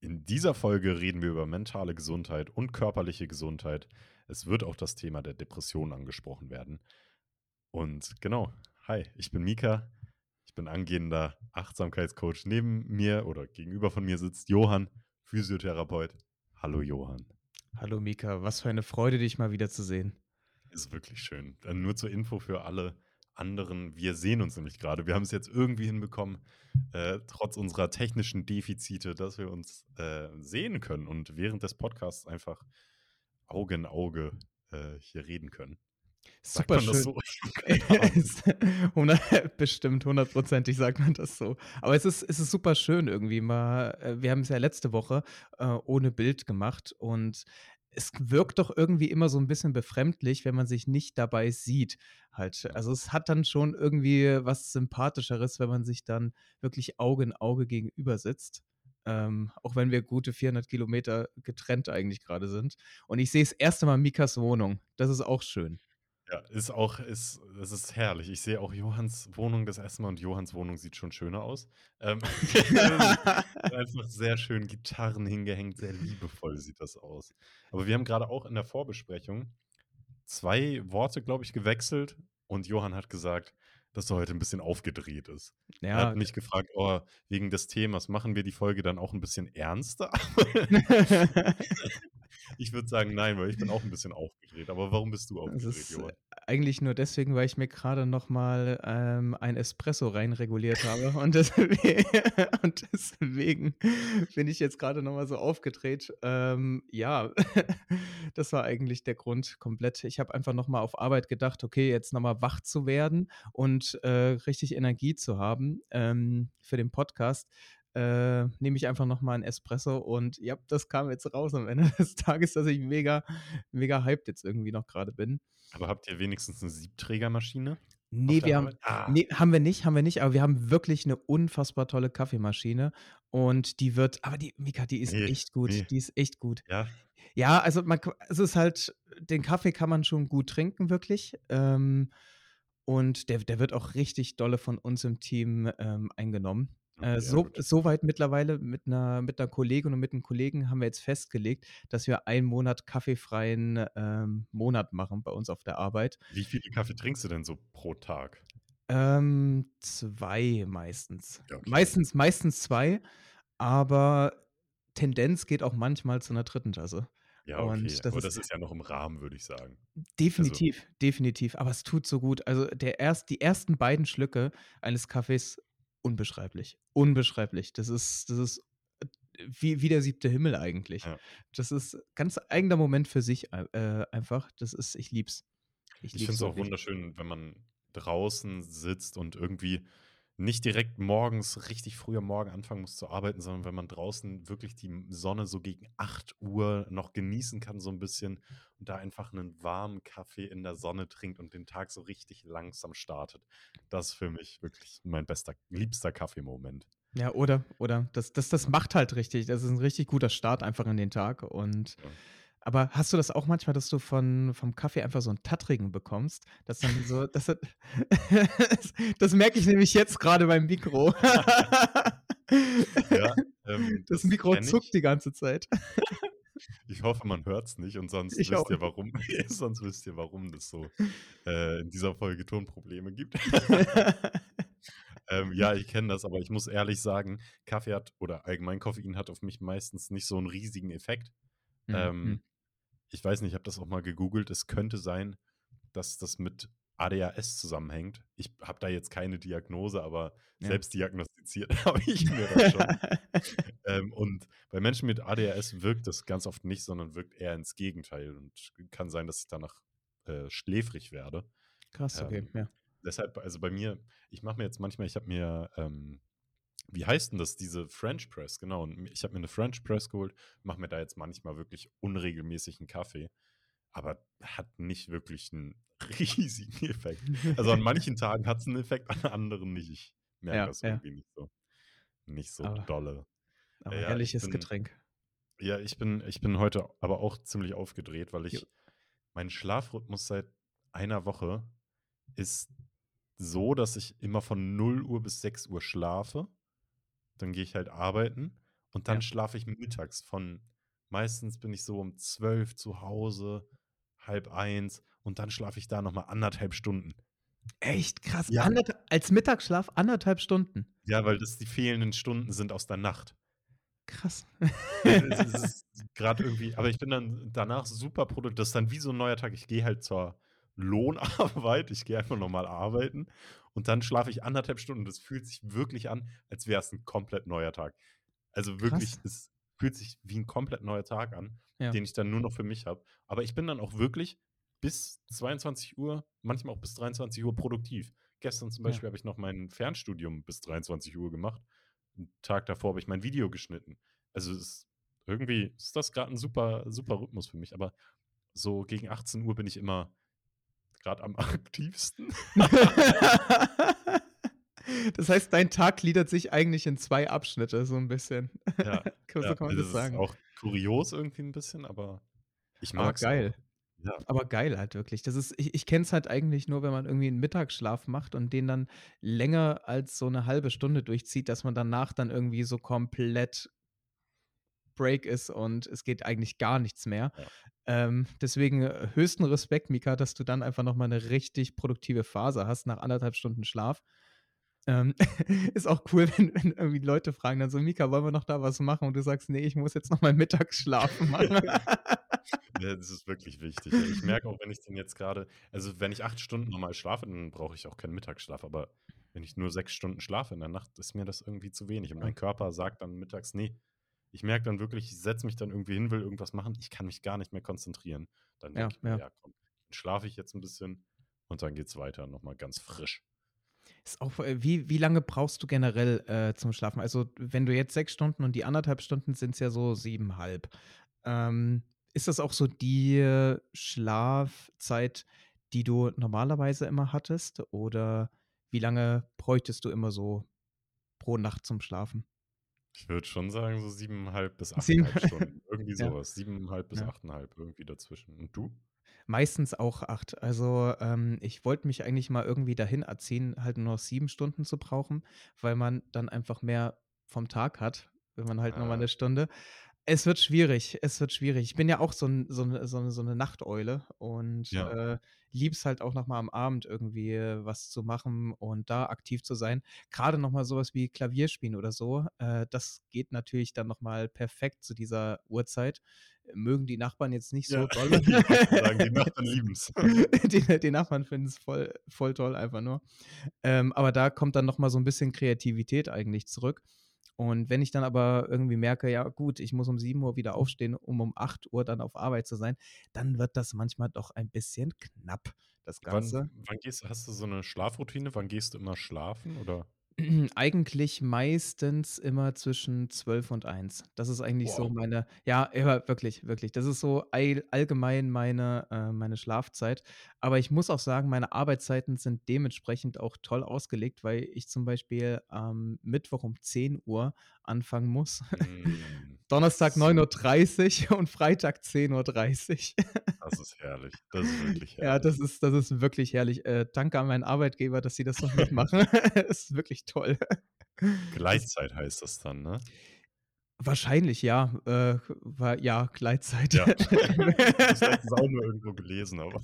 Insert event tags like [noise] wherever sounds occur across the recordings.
In dieser Folge reden wir über mentale Gesundheit und körperliche Gesundheit. Es wird auch das Thema der Depression angesprochen werden. Und genau, hi, ich bin Mika. Ich bin angehender Achtsamkeitscoach. Neben mir oder gegenüber von mir sitzt Johann, Physiotherapeut. Hallo Johann. Hallo Mika, was für eine Freude, dich mal wieder zu sehen. Ist wirklich schön. Dann nur zur Info für alle anderen. Wir sehen uns nämlich gerade. Wir haben es jetzt irgendwie hinbekommen, äh, trotz unserer technischen Defizite, dass wir uns äh, sehen können und während des Podcasts einfach Auge in Auge äh, hier reden können. Super schön. So? [laughs] [laughs] [laughs] Bestimmt, hundertprozentig sagt man das so. Aber es ist, es ist super schön irgendwie mal. Äh, wir haben es ja letzte Woche äh, ohne Bild gemacht und es wirkt doch irgendwie immer so ein bisschen befremdlich, wenn man sich nicht dabei sieht. Halt. Also es hat dann schon irgendwie was Sympathischeres, wenn man sich dann wirklich Auge in Auge gegenüber sitzt. Ähm, auch wenn wir gute 400 Kilometer getrennt eigentlich gerade sind. Und ich sehe das erste Mal Mikas Wohnung. Das ist auch schön. Ja, ist auch, ist, das ist herrlich. Ich sehe auch Johanns Wohnung das erste Mal und Johanns Wohnung sieht schon schöner aus. Ähm, [laughs] einfach sehr schön Gitarren hingehängt, sehr liebevoll sieht das aus. Aber wir haben gerade auch in der Vorbesprechung zwei Worte, glaube ich, gewechselt und Johann hat gesagt, dass er heute ein bisschen aufgedreht ist. Ja, er hat mich gefragt, oh, wegen des Themas machen wir die Folge dann auch ein bisschen ernster? [laughs] [laughs] Ich würde sagen, nein, weil ich bin auch ein bisschen aufgedreht. Aber warum bist du aufgedreht, Johann? Eigentlich nur deswegen, weil ich mir gerade nochmal ähm, ein Espresso reinreguliert habe. und, deswegen, [laughs] und deswegen bin ich jetzt gerade nochmal so aufgedreht. Ähm, ja, [laughs] das war eigentlich der Grund komplett. Ich habe einfach nochmal auf Arbeit gedacht, okay, jetzt nochmal wach zu werden und äh, richtig Energie zu haben ähm, für den Podcast äh, nehme ich einfach nochmal einen Espresso und ja, das kam jetzt raus am Ende [laughs] des Tages, dass ich mega, mega hyped jetzt irgendwie noch gerade bin. Aber habt ihr wenigstens eine Siebträgermaschine? Nee, wir haben, ah. nee, haben wir nicht, haben wir nicht, aber wir haben wirklich eine unfassbar tolle Kaffeemaschine und die wird, aber die, Mika, die ist nee, echt gut, nee. die ist echt gut. Ja. Ja, also man, es ist halt, den Kaffee kann man schon gut trinken, wirklich. Ähm, und der, der wird auch richtig dolle von uns im Team ähm, eingenommen. Äh, so, so weit mittlerweile mit einer, mit einer Kollegin und mit einem Kollegen haben wir jetzt festgelegt, dass wir einen Monat kaffeefreien ähm, Monat machen bei uns auf der Arbeit. Wie viele Kaffee trinkst du denn so pro Tag? Ähm, zwei meistens. Ja, okay. Meistens, meistens zwei, aber Tendenz geht auch manchmal zu einer dritten Tasse. Ja, okay. Und das aber das ist ja noch im Rahmen, würde ich sagen. Definitiv, also. definitiv. Aber es tut so gut. Also der erst, die ersten beiden Schlücke eines Kaffees unbeschreiblich. Unbeschreiblich. Das ist, das ist äh, wie, wie der siebte Himmel eigentlich. Ja. Das ist ganz eigener Moment für sich äh, einfach. Das ist, ich lieb's. Ich, ich finde es auch wunderschön, wenn man draußen sitzt und irgendwie nicht direkt morgens, richtig früh am Morgen anfangen muss zu arbeiten, sondern wenn man draußen wirklich die Sonne so gegen 8 Uhr noch genießen kann, so ein bisschen und da einfach einen warmen Kaffee in der Sonne trinkt und den Tag so richtig langsam startet. Das ist für mich wirklich mein bester, liebster Kaffeemoment. Ja, oder, oder. Das, das, das macht halt richtig. Das ist ein richtig guter Start einfach in den Tag und ja. Aber hast du das auch manchmal, dass du von, vom Kaffee einfach so einen Tattrigen bekommst? Das dann so, das, das, [laughs] das merke ich nämlich jetzt gerade beim Mikro. ja, [laughs] ähm, das, das, Mikro zuckt die ganze Zeit. [laughs] Ich hoffe, man hört es nicht und sonst ich wisst ihr, warum, sonst wisst ihr, warum das so äh, in dieser Folge Tonprobleme gibt. ähm, ja, ich kenne das, aber ich muss ehrlich sagen, Kaffee hat oder allgemein Koffein hat auf mich meistens nicht so einen riesigen Effekt. Mhm. Ähm, mhm ich weiß nicht, ich habe das auch mal gegoogelt. Es könnte sein, dass das mit ADHS zusammenhängt. Ich habe da jetzt keine Diagnose, aber ja. selbst diagnostiziert [laughs] habe ich mir das schon. [laughs] ähm, und bei Menschen mit ADHS wirkt das ganz oft nicht, sondern wirkt eher ins Gegenteil und kann sein, dass ich danach äh, schläfrig werde. Krass, okay, ähm, ja. Deshalb, also bei mir, ich mache mir jetzt manchmal, ich habe mir ähm, wie heißt denn das, diese French Press? Genau, ich habe mir eine French Press geholt, mache mir da jetzt manchmal wirklich unregelmäßigen Kaffee, aber hat nicht wirklich einen [laughs] riesigen Effekt. Also an manchen [laughs] Tagen hat es einen Effekt, an anderen nicht. Ich merke ja, das irgendwie nicht so, nicht so aber, dolle. Aber ja, herrliches bin, Getränk. Ja, ich bin, ich bin heute aber auch ziemlich aufgedreht, weil ich, jo. mein Schlafrhythmus seit einer Woche ist so, dass ich immer von 0 Uhr bis 6 Uhr schlafe dann gehe ich halt arbeiten Und dann Ja. schlafe ich mittags von meistens bin ich so um 12 zu Hause, halb eins und dann schlafe ich da noch mal 1,5 Stunden. Echt krass. Ja. Anderth als Mittagsschlaf 1,5 Stunden? Ja, weil das die fehlenden Stunden sind aus der Nacht. Krass. [laughs] Grad irgendwie aber ich bin dann danach super produktiv. Das ist dann wie so 'n neuer Tag. Ich gehe halt zur Lohnarbeit. Ich gehe einfach normal arbeiten und dann schlafe ich 1,5 Stunden. Das fühlt sich wirklich an, als wäre es 'n komplett neuer Tag. Also wirklich, Krass. es fühlt sich wie 'n komplett neuer Tag an, Ja. den ich dann nur noch für mich habe. Aber ich bin dann auch wirklich bis 22:00, manchmal auch bis 23:00 produktiv. Gestern zum Ja. Beispiel habe ich noch mein Fernstudium bis 23:00 gemacht. 'N Tag davor habe ich mein Video geschnitten. Also, es ist irgendwie ist das grad 'n super super Rhythmus für mich, aber so gegen 18:00 bin ich immer grad am [laughs] aktivsten. [laughs] Das heißt, dein Tag gliedert sich eigentlich in 2 Abschnitte so 'n bisschen. Ja, [laughs] so ja, kann man also, das es ist sagen. auch kurios irgendwie 'n bisschen, aber ich Aber mag's geil. Ja. Aber geil halt wirklich. Das ist ich ich kenne es halt eigentlich nur, wenn man irgendwie 'n Mittagsschlaf macht und den dann länger als so 'ne 1/2 Stunde durchzieht, dass man danach dann irgendwie so komplett Break ist und es geht eigentlich gar nichts mehr. Ja. Ähm, deswegen, äh, höchsten Respekt, Mika, dass du dann einfach noch mal 'ne richtig produktive Phase hast nach 1,5 Stunden Schlaf. Ähm, [laughs] ist auch cool, [laughs] wenn wenn irgendwie Leute fragen dann so: „Mika, wollen wir noch da was machen?“ Und du sagst: „Ne, ich muss jetzt noch meinen Mittagsschlaf [laughs] machen.“ Ja, das ist wirklich wichtig. Ja, ich merke auch, wenn ich den jetzt grade also, wenn ich 8 Stunden normal schlafe, dann brauche ich auch keinen Mittagsschlaf. Aber wenn ich nur 6 Stunden schlafe in der Nacht, ist mir das irgendwie zu wenig. Und mein Körper sagt dann mittags: „Ne.“ Ich merke dann wirklich, ich setze mich dann irgendwie hin, will irgendwas machen. Ich kann mich gar nicht mehr konzentrieren. Dann Ja, denke ich mir: ja. „Ja, komm, dann schlafe ich jetzt 'n bisschen und dann geht's weiter noch mal ganz frisch.“ Ist auch äh, wie wie lange brauchst du generell, äh, zum Schlafen? Also, wenn du jetzt 6 Stunden und die 1,5 Stunden sind's ja so 7,5. Ähm, ist das auch so die Schlafzeit, die du normalerweise immer hattest? Oder wie lange bräuchtest du immer so pro Nacht zum Schlafen? Ich würde schon sagen, so 7,5 bis 7 8,5 Stunden. [laughs] Irgendwie Ja. so was. 7,5 bis Ja. 8,5, irgendwie dazwischen. Und du? Meistens auch 8. Also, ähm, ich wollte mich eigentlich mal irgendwie dahin erziehen, halt nur noch 7 Stunden zu brauchen, weil man dann einfach mehr vom Tag hat, wenn man halt nur mal Ah. 'ne Stunde es wird schwierig, es wird schwierig. Ich bin ja auch so 'n so 'ne so 'ne so 'ne Nachteule und, Ja. äh, liebe es halt auch noch mal am Abend irgendwie was zu machen und da aktiv zu sein. Grade noch mal so was wie Klavier spielen oder so, äh, das geht natürlich dann noch mal perfekt zu dieser Uhrzeit. Mögen die Nachbarn jetzt nicht so Ja, grad [laughs] sagen, die Nachbarn [laughs] lieben's. Die die Nachbarn finden's voll voll toll einfach nur. Ähm, aber da kommt dann noch mal so 'n bisschen Kreativität eigentlich zurück. Und wenn ich dann aber irgendwie merke: „Ja gut, ich muss um 7:00 wieder aufstehen, um um 8:00 dann auf Arbeit zu sein“, dann wird das manchmal doch ein bisschen knapp, das Ganze. Wann wann gehst hast du so 'ne Schlafroutine? Wann gehst du immer schlafen, oder? [clears throat] Eigentlich meistens immer zwischen 12 und 1. Das ist eigentlich so meine ja, immer wirklich, wirklich. Das ist so allgemein meine äh, meine Schlafzeit. Aber ich muss auch sagen, meine Arbeitszeiten sind dementsprechend auch toll ausgelegt, weil ich zum Beispiel am Mittwoch um 10:00 anfangen muss. Hm, [laughs] Donnerstag so. 9:30 [laughs] und Freitag 10:30. [laughs] Das ist herrlich. Das ist wirklich Ja, herrlich. das ist das ist wirklich herrlich. Äh, danke an meinen Arbeitgeber, dass sie das noch mitmachen. Ist wirklich toll. Das Gleitzeit heißt das dann, ne? Wahrscheinlich ja, äh, war ja, Gleitzeit. Ja. Das letztens auch nur irgendwo gelesen, aber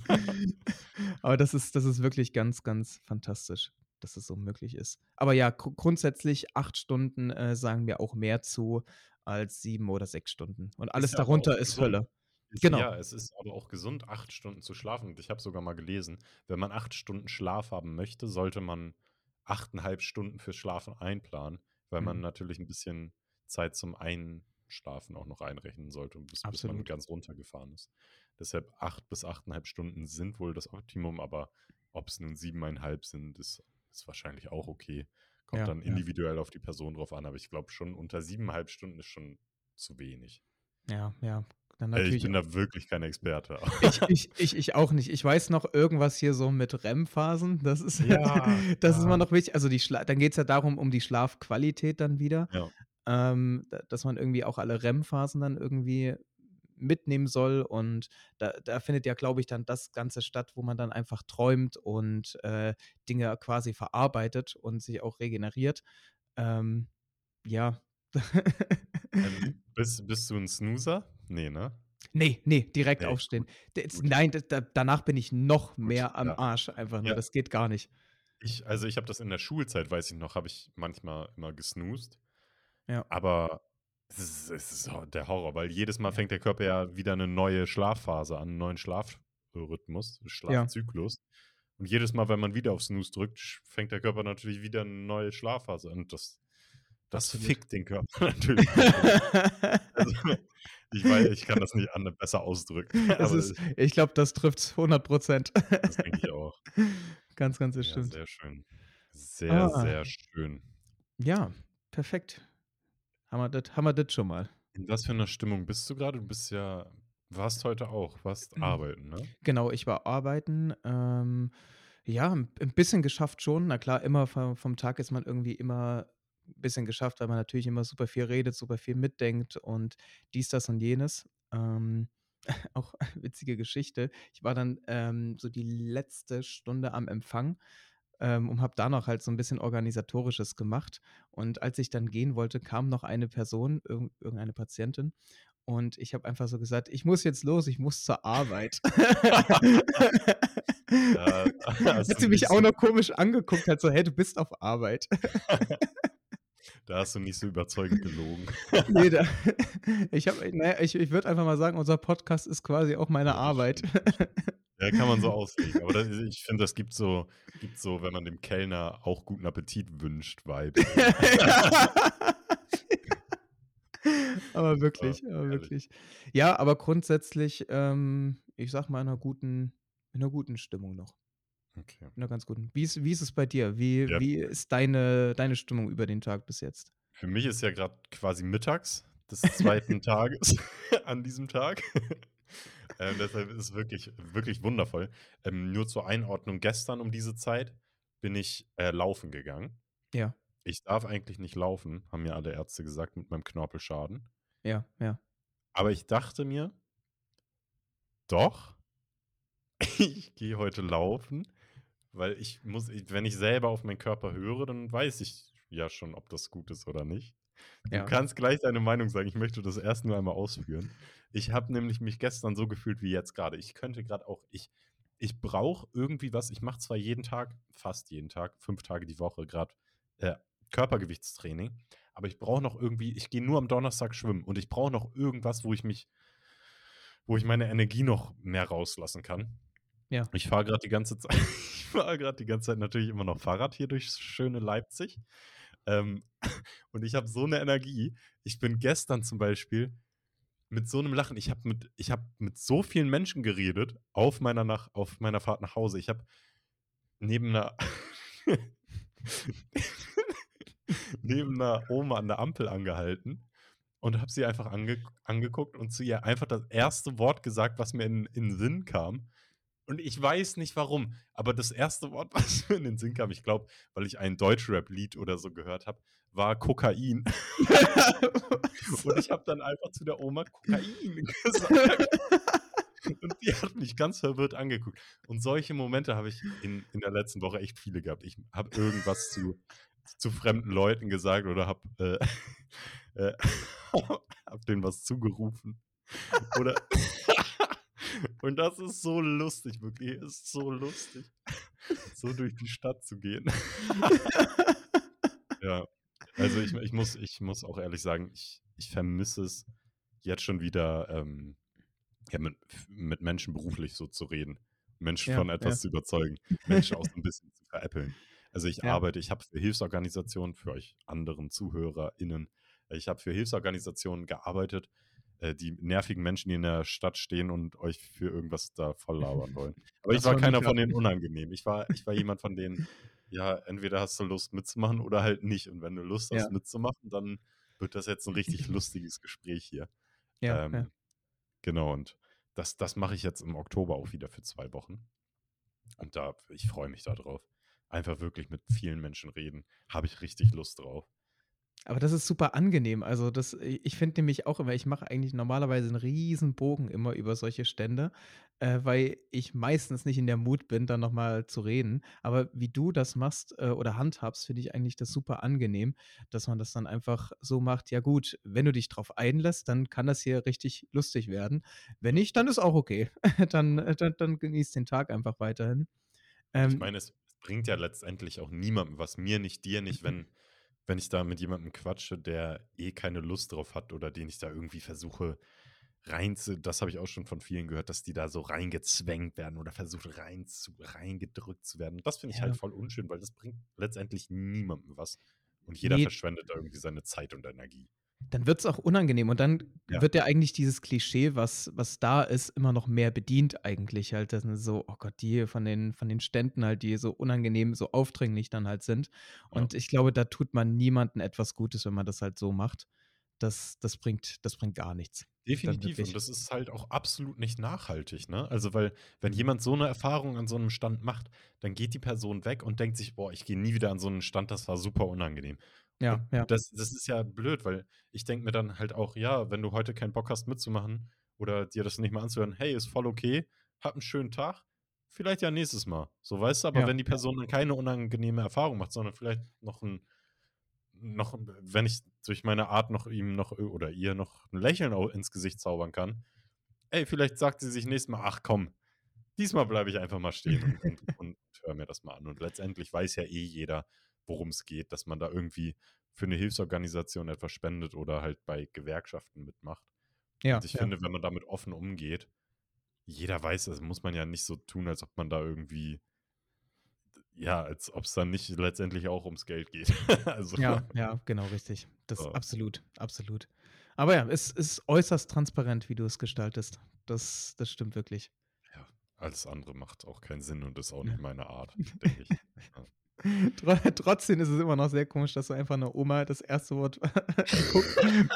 Aber das ist das ist wirklich ganz, ganz fantastisch, dass es so möglich ist. Aber ja, gru grundsätzlich 8 Stunden, äh, sagen mir auch mehr zu als 7 oder 6 Stunden. Und alles Ist darunter ist gesund. Hölle. Ist Genau. ja, es ist aber auch gesund, 8 Stunden zu schlafen. Und ich habe sogar mal gelesen, wenn man 8 Stunden Schlaf haben möchte, sollte man 8,5 Stunden fürs Schlafen einplanen, weil man Mhm. natürlich 'n bisschen Zeit zum Einschlafen auch noch einrechnen sollte, bis bis man ganz runtergefahren ist. Deshalb 8 bis 8,5 Stunden sind wohl das Optimum, aber ob's nun 7,5 sind, ist ist wahrscheinlich auch okay. Kommt Ja, dann ja. individuell auf die Person drauf an, aber ich glaube schon, unter 7,5 Stunden ist schon zu wenig. Ja, ja, dann ich natürlich bin da wirklich kein Experte. [laughs] Ich ich ich ich auch nicht. Ich weiß noch irgendwas hier so mit REM-Phasen. Das ist Ja, [laughs] das ist immer ja. noch wichtig. Also, die Schla dann geht's ja darum, um die Schlafqualität dann wieder, Ja. ähm, dass man irgendwie auch alle REM-Phasen dann irgendwie mitnehmen soll. Und da da findet ja, glaube ich, dann das Ganze statt, wo man dann einfach träumt und, äh, Dinge quasi verarbeitet und sich auch regeneriert. Ähm, ja, Ähm, [laughs] bist bist du 'n Snoozer? Ne, ne? Ne, ne, direkt Ne, aufstehen. gut, gut. nein, da danach bin ich noch Gut, mehr am ja. Arsch einfach nur. Ja. Das geht gar nicht. Ich also, ich habe das in der Schulzeit, weiß ich noch, habe ich manchmal immer gesnoozt. Ja. Aber es ist es ist der Horror, weil jedes Mal Ja. fängt der Körper ja wieder 'ne neue Schlafphase an, 'n neuen Schlafrhythmus, Ja. Schlafzyklus. Und jedes Mal, wenn man wieder auf Snooze drückt, fängt der Körper natürlich wieder 'ne neue Schlafphase an. Und das das Absolut. fickt den Körper [laughs] natürlich. Also, ich wei ich kann das nicht besser ausdrücken, [laughs] ist ich glaube, das trifft's 100 %. Das denke ich auch. Ganz, ganz Ja, bestimmt. sehr schön. Sehr, Ah. sehr schön. Ja, perfekt. Haben wir das haben wir das schon mal. In was für 'ner Stimmung bist du grade? Du bist ja warst heute auch warst arbeiten, ne? Genau, ich war arbeiten. Ähm, ja, 'n 'n bisschen geschafft schon. Na klar, immer vo vom Tag ist man irgendwie immer bisschen geschafft, weil man natürlich immer super viel redet, super viel mitdenkt und dies, das und jenes. Ähm, [laughs] auch [laughs] witzige Geschichte. Ich war dann, ähm, so die letzte Stunde am Empfang, ähm, und habe da noch halt so 'n bisschen Organisatorisches gemacht. Und als ich dann gehen wollte, kam noch eine Person, irgend irgendeine Patientin. Und ich habe einfach so gesagt: „Ich muss jetzt los, ich muss zur Arbeit.“ [laughs] Da hast Hat sie mich auch noch komisch angeguckt, halt so: „Hey, du bist auf Arbeit.“ [laughs] Da hast du nicht so überzeugend gelogen. [laughs] Ne, da [laughs] ich habe na ja, ich ich würde einfach mal sagen, unser Podcast ist quasi auch meine Ja, das Arbeit. das. Ja, kann man so [laughs] auslegen. Aber da ich finde, das gibt so gibt so, wenn man dem Kellner auch guten Appetit wünscht, Vibes. Aber Ja, wirklich, aber herrlich. wirklich. Ja, aber grundsätzlich, ähm, ich sage mal, in 'ner guten in 'ner guten Stimmung noch. Okay. 'ner ganz guten. Wie ist wie ist es bei dir? Wie Ja. wie ist deine deine Stimmung über den Tag bis jetzt? Für mich ist ja grad quasi mittags des 2. [laughs] Tages [laughs] an diesem Tag. [laughs] Ähm, deshalb ist es wirklich wirklich wundervoll. Ähm, nur zur Einordnung, gestern um diese Zeit bin ich, äh, laufen gegangen. Ja. Ich darf eigentlich nicht laufen, haben mir alle Ärzte gesagt, mit meinem Knorpelschaden. Ja, ja. Aber ich dachte mir doch, ich gehe heute laufen, weil ich muss wenn ich selber auf meinen Körper höre, dann weiß ich ja schon, ob das gut ist oder nicht. Du Ja. kannst gleich deine Meinung sagen, ich möchte das erst nur einmal ausführen. Ich habe nämlich mich gestern so gefühlt wie jetzt grade. Ich könnte grad auch ich ich brauche irgendwie was ich mache zwar jeden Tag fast jeden Tag, 5 Tage die Woche grad, äh, Körpergewichtstraining, aber ich brauche noch irgendwie ich gehe nur am Donnerstag schwimmen und ich brauche noch irgendwas, wo ich mich wo ich meine Energie noch mehr rauslassen kann. Ja. Ich fahre grad die ganze Zeit [laughs] ich fahre grad die ganze Zeit natürlich immer noch Fahrrad hier durchs schöne Leipzig. Ähm, [laughs] und ich habe so 'ne Energie. Ich bin gestern zum Beispiel mit so 'nem Lachen ich habe mit ich habe mit so vielen Menschen geredet auf meiner nach auf meiner Fahrt nach Hause. Ich habe neben 'ner [laughs] neben 'ner Oma an der Ampel angehalten und habe sie einfach angek angeguckt und zu ihr einfach das 1. Wort gesagt, was mir in in 'n Sinn kam. Und ich weiß nicht warum, aber das 1. Wort, [laughs] was mir in den Sinn kam, ich glaube, weil ich ein Deutschrap-Lied oder so gehört habe, war Kokain. [laughs] Und ich habe dann einfach zu der Oma Kokain [laughs] gesagt. Und die hat mich ganz verwirrt angeguckt. Und solche Momente habe ich in in der letzten Woche echt viele gehabt. Ich habe irgendwas zu zu fremden Leuten gesagt oder habe, äh, äh, habe denen was zugerufen. Oder und das ist so lustig, wirklich. Ist so lustig, so durch die Stadt zu gehen. [laughs] Ja, also, ich ich muss ich muss auch ehrlich sagen, ich ich vermisse es jetzt schon wieder, ähm, ja, mit mit Menschen beruflich so zu reden, Menschen Ja, von ja. etwas zu überzeugen, Menschen auch so 'n bisschen zu veräppeln. Also, ich [laughs] Ja. arbeite ich habe für Hilfsorganisationen für euch anderen ZuhörerInnen ich habe für Hilfsorganisationen gearbeitet, äh, die nervigen Menschen, die in der Stadt stehen und euch für irgendwas da volllabern wollen. [laughs] Aber ich Das war war keiner von denen unangenehm. Ich war ich war jemand von denen, ja, entweder hast du Lust mitzumachen oder halt nicht. Und wenn du Lust Ja. hast mitzumachen, dann wird das jetzt 'n richtig [laughs] lustiges Gespräch hier. Ja, ja. Ähm, genau, und das das mache ich jetzt im Oktober auch wieder für 2 Wochen. Und da ich freue mich da drauf. Einfach wirklich mit vielen Menschen reden, habe ich richtig Lust drauf. Aber das ist super angenehm. Also, das ich finde nämlich auch immer ich mache eigentlich normalerweise 'n riesen Bogen immer über solche Stände, äh, weil ich meistens nicht in der Mut bin, dann noch mal zu reden. Aber wie du das machst, äh, oder handhabst, finde ich eigentlich das super angenehm, dass man das dann einfach so macht: „Ja gut, wenn du dich drauf einlässt, dann kann das hier richtig lustig werden. Wenn nicht, dann ist auch okay. [laughs] Dann äh, dann dann genieß den Tag einfach weiterhin.“ Und ich Ähm meine, es bringt ja letztendlich auch niemandem was, mir nicht, dir nicht, wenn wenn ich da mit jemandem quatsche, der eh keine Lust drauf hat oder den ich da irgendwie versuche rein zu das habe ich auch schon von vielen gehört, dass die da so reingezwängt werden oder versucht rein zu reingedrückt zu werden. Das finde ich halt Ja. voll unschön, weil das bringt letztendlich niemandem was und jeder Ne. verschwendet da irgendwie seine Zeit und Energie. Dann wird's auch unangenehm und dann Ja. wird ja eigentlich dieses Klischee, was was da ist, immer noch mehr bedient eigentlich halt. Das sind so oh Gott, die von den von den Ständen halt, die so unangenehm, so aufdringlich dann halt sind. Ja. Und ich glaube, da tut man niemandem etwas Gutes, wenn man das halt so macht. Das das bringt das bringt gar nichts. Definitiv und das ist halt auch absolut nicht nachhaltig, ne? Also, weil wenn Mhm. jemand so 'ne Erfahrung an so 'nem Stand macht, dann geht die Person weg und denkt sich: „Boah, ich gehe nie wieder an so 'nen Stand, das war super unangenehm.“ Und Ja, ja. das das ist ja blöd, weil ich denke mir dann halt auch: „Ja, wenn du heute keinen Bock hast mitzumachen oder dir das nicht mal anzuhören, hey, ist voll okay, hab 'n schönen Tag, vielleicht ja nächstes Mal.“ So, weißt du? Aber Ja, wenn die. Person dann keine unangenehme Erfahrung macht, sondern vielleicht noch 'n noch wenn ich durch meine Art noch ihm noch oder ihr noch 'n Lächeln ins Gesicht zaubern kann, ey, vielleicht sagt sie sich nächstes Mal: „Ach komm, diesmal bleibe ich einfach mal stehen und und [laughs] und höre mir das mal an.“ Und letztendlich weiß ja eh jeder, worum's geht, dass man da irgendwie für 'ne Hilfsorganisation etwas spendet oder halt bei Gewerkschaften mitmacht. Und Ja, ich ja. finde, wenn man damit offen umgeht jeder weiß das, muss man ja nicht so tun, als ob man da irgendwie ja, als ob's dann nicht letztendlich auch ums Geld geht. [laughs] Also Ja, ja, genau richtig. Das Ja. absolut, absolut. Aber ja, es ist äußerst transparent, wie du es gestaltest. Das das stimmt wirklich. Ja, alles andere macht auch keinen Sinn und ist auch nicht meine Art, denke ich. [laughs] Ja. Tro trotzdem ist es immer noch sehr komisch, dass du einfach 'ner Oma das erste Wort [laughs] Ko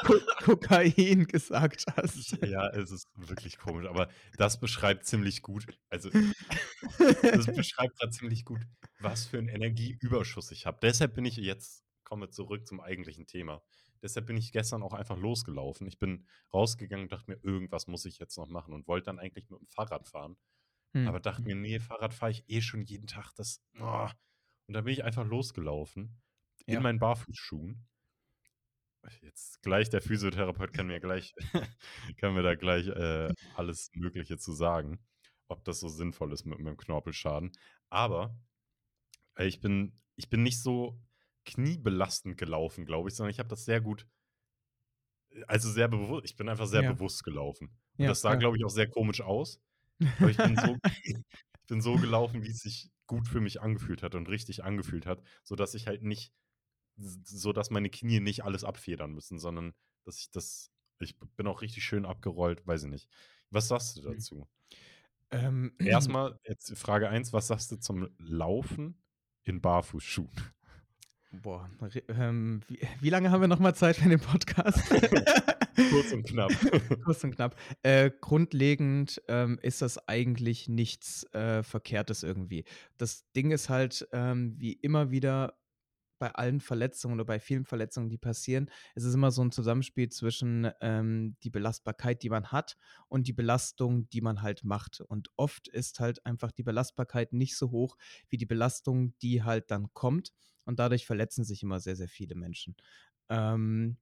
Ko Kokain gesagt hast. Ja, es ist wirklich komisch, aber das beschreibt ziemlich gut also das [laughs] beschreibt grad ziemlich gut, was für 'n Energieüberschuss ich habe. Deshalb bin ich jetzt kommen wir zurück zum eigentlichen Thema. Deshalb bin ich gestern auch einfach losgelaufen. Ich bin rausgegangen und dachte mir: „Irgendwas muss ich jetzt noch machen“ und wollte dann eigentlich mit'm Fahrrad fahren, Mhm, aber dachte mir: „Ne, Fahrrad fahre ich eh schon jeden Tag, das oh.“ Und dann bin ich einfach losgelaufen in Ja. meinen Barfußschuhen. Jetzt gleich der Physiotherapeut kann mir gleich [laughs] kann mir da gleich, äh, alles Mögliche zu sagen, ob das so sinnvoll ist mit meinem Knorpelschaden. Aber, äh, ich bin ich bin nicht so kniebelastend gelaufen, glaube ich, sondern ich habe das sehr gut also sehr bewu ich bin einfach sehr Ja. bewusst gelaufen. Und Ja, das sah, glaube ich, auch sehr komisch aus. Aber ich bin so [laughs] [laughs] ich bin so gelaufen, wie's sich gut für mich angefühlt hat und richtig angefühlt hat, sodass ich halt nicht sodass meine Knie nicht alles abfedern müssen, sondern dass ich das ich bin auch richtig schön abgerollt, weiß ich nicht. Was sagst du Mhm. dazu? Ähm. [clears throat] Erst mal jetzt Frage 1, was sagst du zum Laufen in Barfußschuhen? Boah, ähm, wie wie lange haben wir noch mal Zeit für den Podcast? [laughs] [laughs] Kurz und knapp. [laughs] Kurz und knapp. Äh, grundlegend, ähm, ist das eigentlich nichts, äh, Verkehrtes irgendwie. Das Ding ist halt, ähm, wie immer wieder bei allen Verletzungen oder bei vielen Verletzungen, die passieren, es ist immer so 'n Zusammenspiel zwischen, ähm, die Belastbarkeit, die man hat und die Belastung, die man halt macht. Und oft ist halt einfach die Belastbarkeit nicht so hoch wie die Belastung, die halt dann kommt. Und dadurch verletzen sich immer sehr, sehr viele Menschen. Ähm,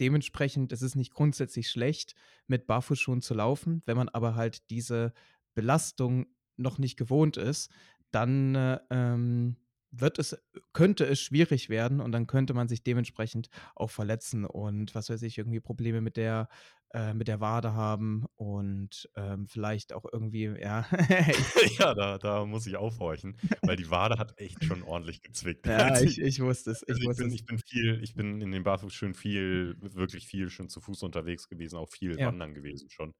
dementsprechend ist es nicht grundsätzlich schlecht, mit Barfußschuhen zu laufen. Wenn man aber halt diese Belastung noch nicht gewohnt ist, dann, äh, ähm, wird es könnte es schwierig werden und dann könnte man sich dementsprechend auch verletzen und, was weiß ich, irgendwie Probleme mit der äh, mit der Wade haben und, ähm, vielleicht auch irgendwie, ja [laughs] [laughs] Ja, da da muss ich aufhorchen, weil die Wade hat echt schon ordentlich gezwickt. Ja, [laughs] ich ich ich wusste es, also ich ich wusste bin es. ich bin viel ich bin in den Barfußschuhen viel wirklich viel schon zu Fuß unterwegs gewesen, auch viel Ja. wandern gewesen schon.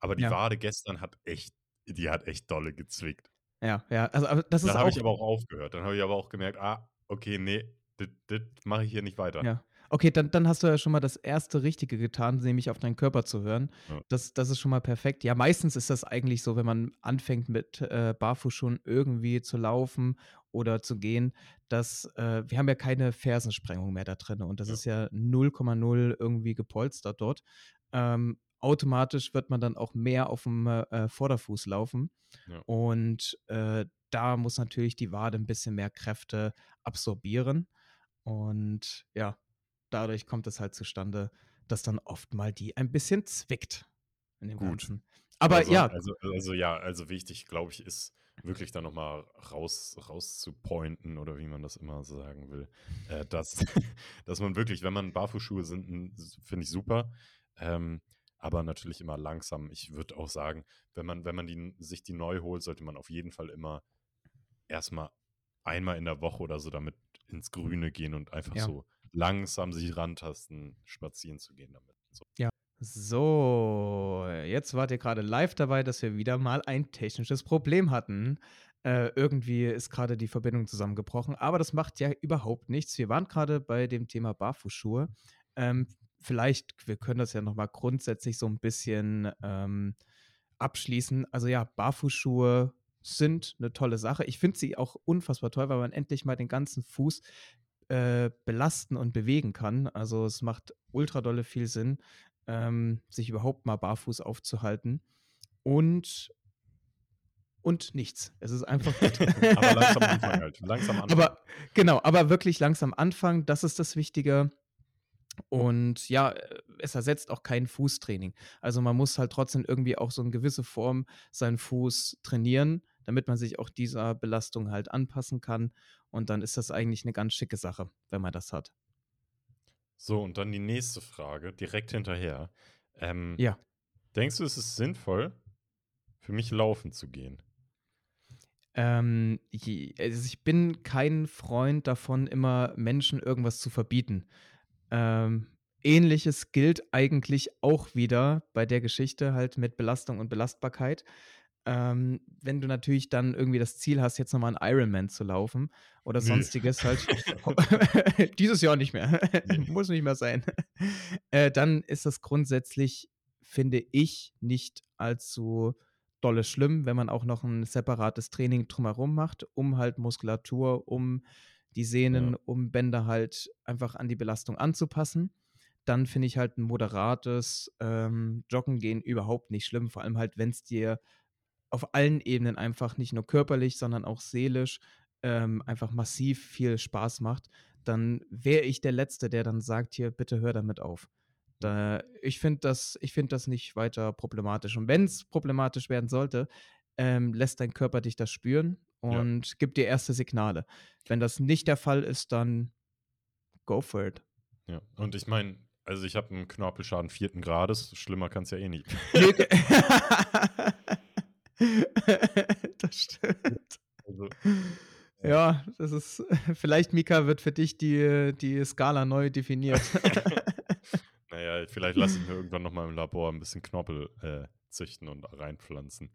Aber die Ja. Wade gestern hat echt die hat echt dolle gezwickt. Ja, ja, also aber das ist Dann habe ich aber auch aufgehört. Dann habe ich aber auch gemerkt: „Ah, okay, ne, dit dit mache ich hier nicht weiter.“ Ja, Okay, dann dann hast du ja schon mal das erste Richtige getan, nämlich auf deinen Körper zu hören. Ja. Das das ist schon mal perfekt. Ja, meistens ist das eigentlich so, wenn man anfängt mit, äh, Barfußschuhen irgendwie zu laufen oder zu gehen, dass äh, wir haben ja keine Fersensprengung mehr da drin und das Ja. ist ja 0,0 irgendwie gepolstert dort. Ähm, automatisch wird man dann auch mehr aufm, äh, Vorderfuß laufen Ja. und, äh, da muss natürlich die Wade 'n bisschen mehr Kräfte absorbieren und ja, dadurch kommt es halt zustande, dass dann oft mal die ein bisschen zwickt in dem Gut. Ganzen. Aber Also ja also also ja, also wichtig, glaube ich, ist wirklich da noch mal raus rauszupointen oder wie man das immer sagen will, äh, dass [laughs] dass man wirklich, wenn man Barfußschuhe sind, finde ich super, ähm, aber natürlich immer langsam. Ich würde auch sagen, wenn man wenn man die sich die neu holt, sollte man auf jeden Fall immer erst mal einmal in der Woche oder so damit ins Grüne gehen und einfach Ja. so langsam sich rantasten, spazieren zu gehen damit, so. Ja. So, jetzt wart ihr grade live dabei, dass wir wieder mal ein technisches Problem hatten. Äh, irgendwie ist grade die Verbindung zusammengebrochen, aber das macht ja überhaupt nichts. Wir waren grade bei dem Thema Barfußschuhe. Ähm, vielleicht wir können das ja noch mal grundsätzlich so 'n bisschen, ähm, abschließen. Also ja, Barfußschuhe sind 'ne tolle Sache. Ich finde sie auch unfassbar toll, weil man endlich mal den ganzen Fuß, äh, belasten und bewegen kann. Also, es macht ultra dolle viel Sinn, ähm, sich überhaupt mal barfuß aufzuhalten und und nichts. Es ist einfach [laughs] gut. Aber langsam anfangen [laughs] halt, langsam anfangen. Aber genau, aber wirklich langsam anfangen, das ist das Wichtige. Und ja, äh, es ersetzt auch kein Fußtraining. Also, man muss halt trotzdem irgendwie auch so in gewisse Form seinen Fuß trainieren, damit man sich auch dieser Belastung halt anpassen kann. Und dann ist das eigentlich 'ne ganz schicke Sache, wenn man das hat. So, und dann die nächste Frage direkt hinterher. Ähm, Ja. denkst du, es ist sinnvoll, für mich laufen zu gehen? Ähm, also, ich bin kein Freund davon, immer Menschen irgendwas zu verbieten. Ähm, Ähnliches gilt eigentlich auch wieder bei der Geschichte halt mit Belastung und Belastbarkeit. Ähm, wenn du natürlich dann irgendwie das Ziel hast, jetzt noch mal 'n Ironman zu laufen oder Ne. Sonstiges halt [laughs] [laughs] dieses Jahr nicht mehr, [laughs] muss nicht mehr sein. Äh, dann ist das grundsätzlich, finde ich, nicht allzu dolle schlimm, wenn man auch noch 'n separates Training drumherum macht, um halt Muskulatur, um die Sehnen, Ja. um Bänder halt einfach an die Belastung anzupassen. Dann finde ich halt 'n moderates, ähm, Joggen gehen überhaupt nicht schlimm, vor allem halt, wenn's dir auf allen Ebenen einfach nicht nur körperlich, sondern auch seelisch, ähm, einfach massiv viel Spaß macht, dann wäre ich der Letzte, der dann sagt: „Hier, bitte hör damit auf.“ Da ich finde das ich finde das nicht weiter problematisch. Und wenn's problematisch werden sollte, ähm, lässt dein Körper dich das spüren Ja. und gibt dir erste Signale. Wenn das nicht der Fall ist, dann go for it. Ja, und ich meine, also, ich habe 'n Knorpelschaden 4. Grades, schlimmer kann's ja eh nicht [laughs] [laughs] Das stimmt. Also, ja. Ja, das ist [laughs] vielleicht, Mika, wird für dich die die Skala neu definiert. Na ja, vielleicht lasse ich mir irgendwann noch mal im Labor 'n bisschen Knorpel, äh, züchten und reinpflanzen.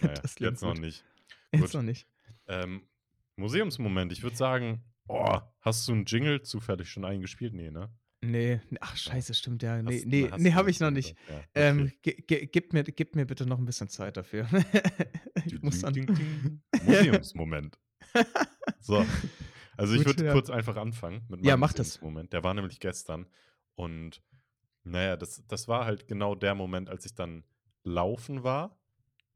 Na ja, Das klingt jetzt noch gut. nicht. [laughs] Jetzt noch nicht. Ähm, Museumsmoment. Ich würde sagen oh, hast du 'n Jingle zufällig schon eingespielt? Ne, ne? Ne, ach Ja. scheiße, stimmt, ja. Ne, Hast ne, hast ne, du habe ich noch nicht. ja, Ähm, okay. gi gib mir gib mir bitte noch 'n bisschen Zeit dafür. [laughs] Ich muss dann. [laughs] Museumsmoment. So, also, ich würde ja. kurz einfach anfangen mit Ja, meinem mach das. Museumsmoment. Der war nämlich gestern und na ja, das das war halt genau der Moment, als ich dann laufen war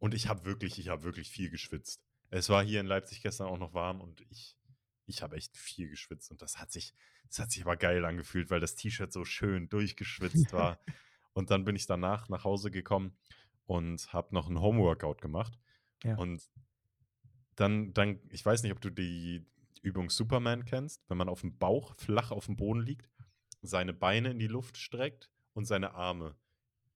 und ich habe wirklich ich habe wirklich viel geschwitzt. Es war hier in Leipzig gestern auch noch warm und ich ich habe echt viel geschwitzt und das hat sich das hat sich aber geil angefühlt, weil das T-Shirt so schön durchgeschwitzt war. [laughs] Und dann bin ich danach nach Hause gekommen und habe noch 'n Homeworkout gemacht. Ja. Und dann dann ich weiß nicht, ob du die Übung Superman kennst, wenn man aufm Bauch flach aufm Boden liegt, seine Beine in die Luft streckt und seine Arme,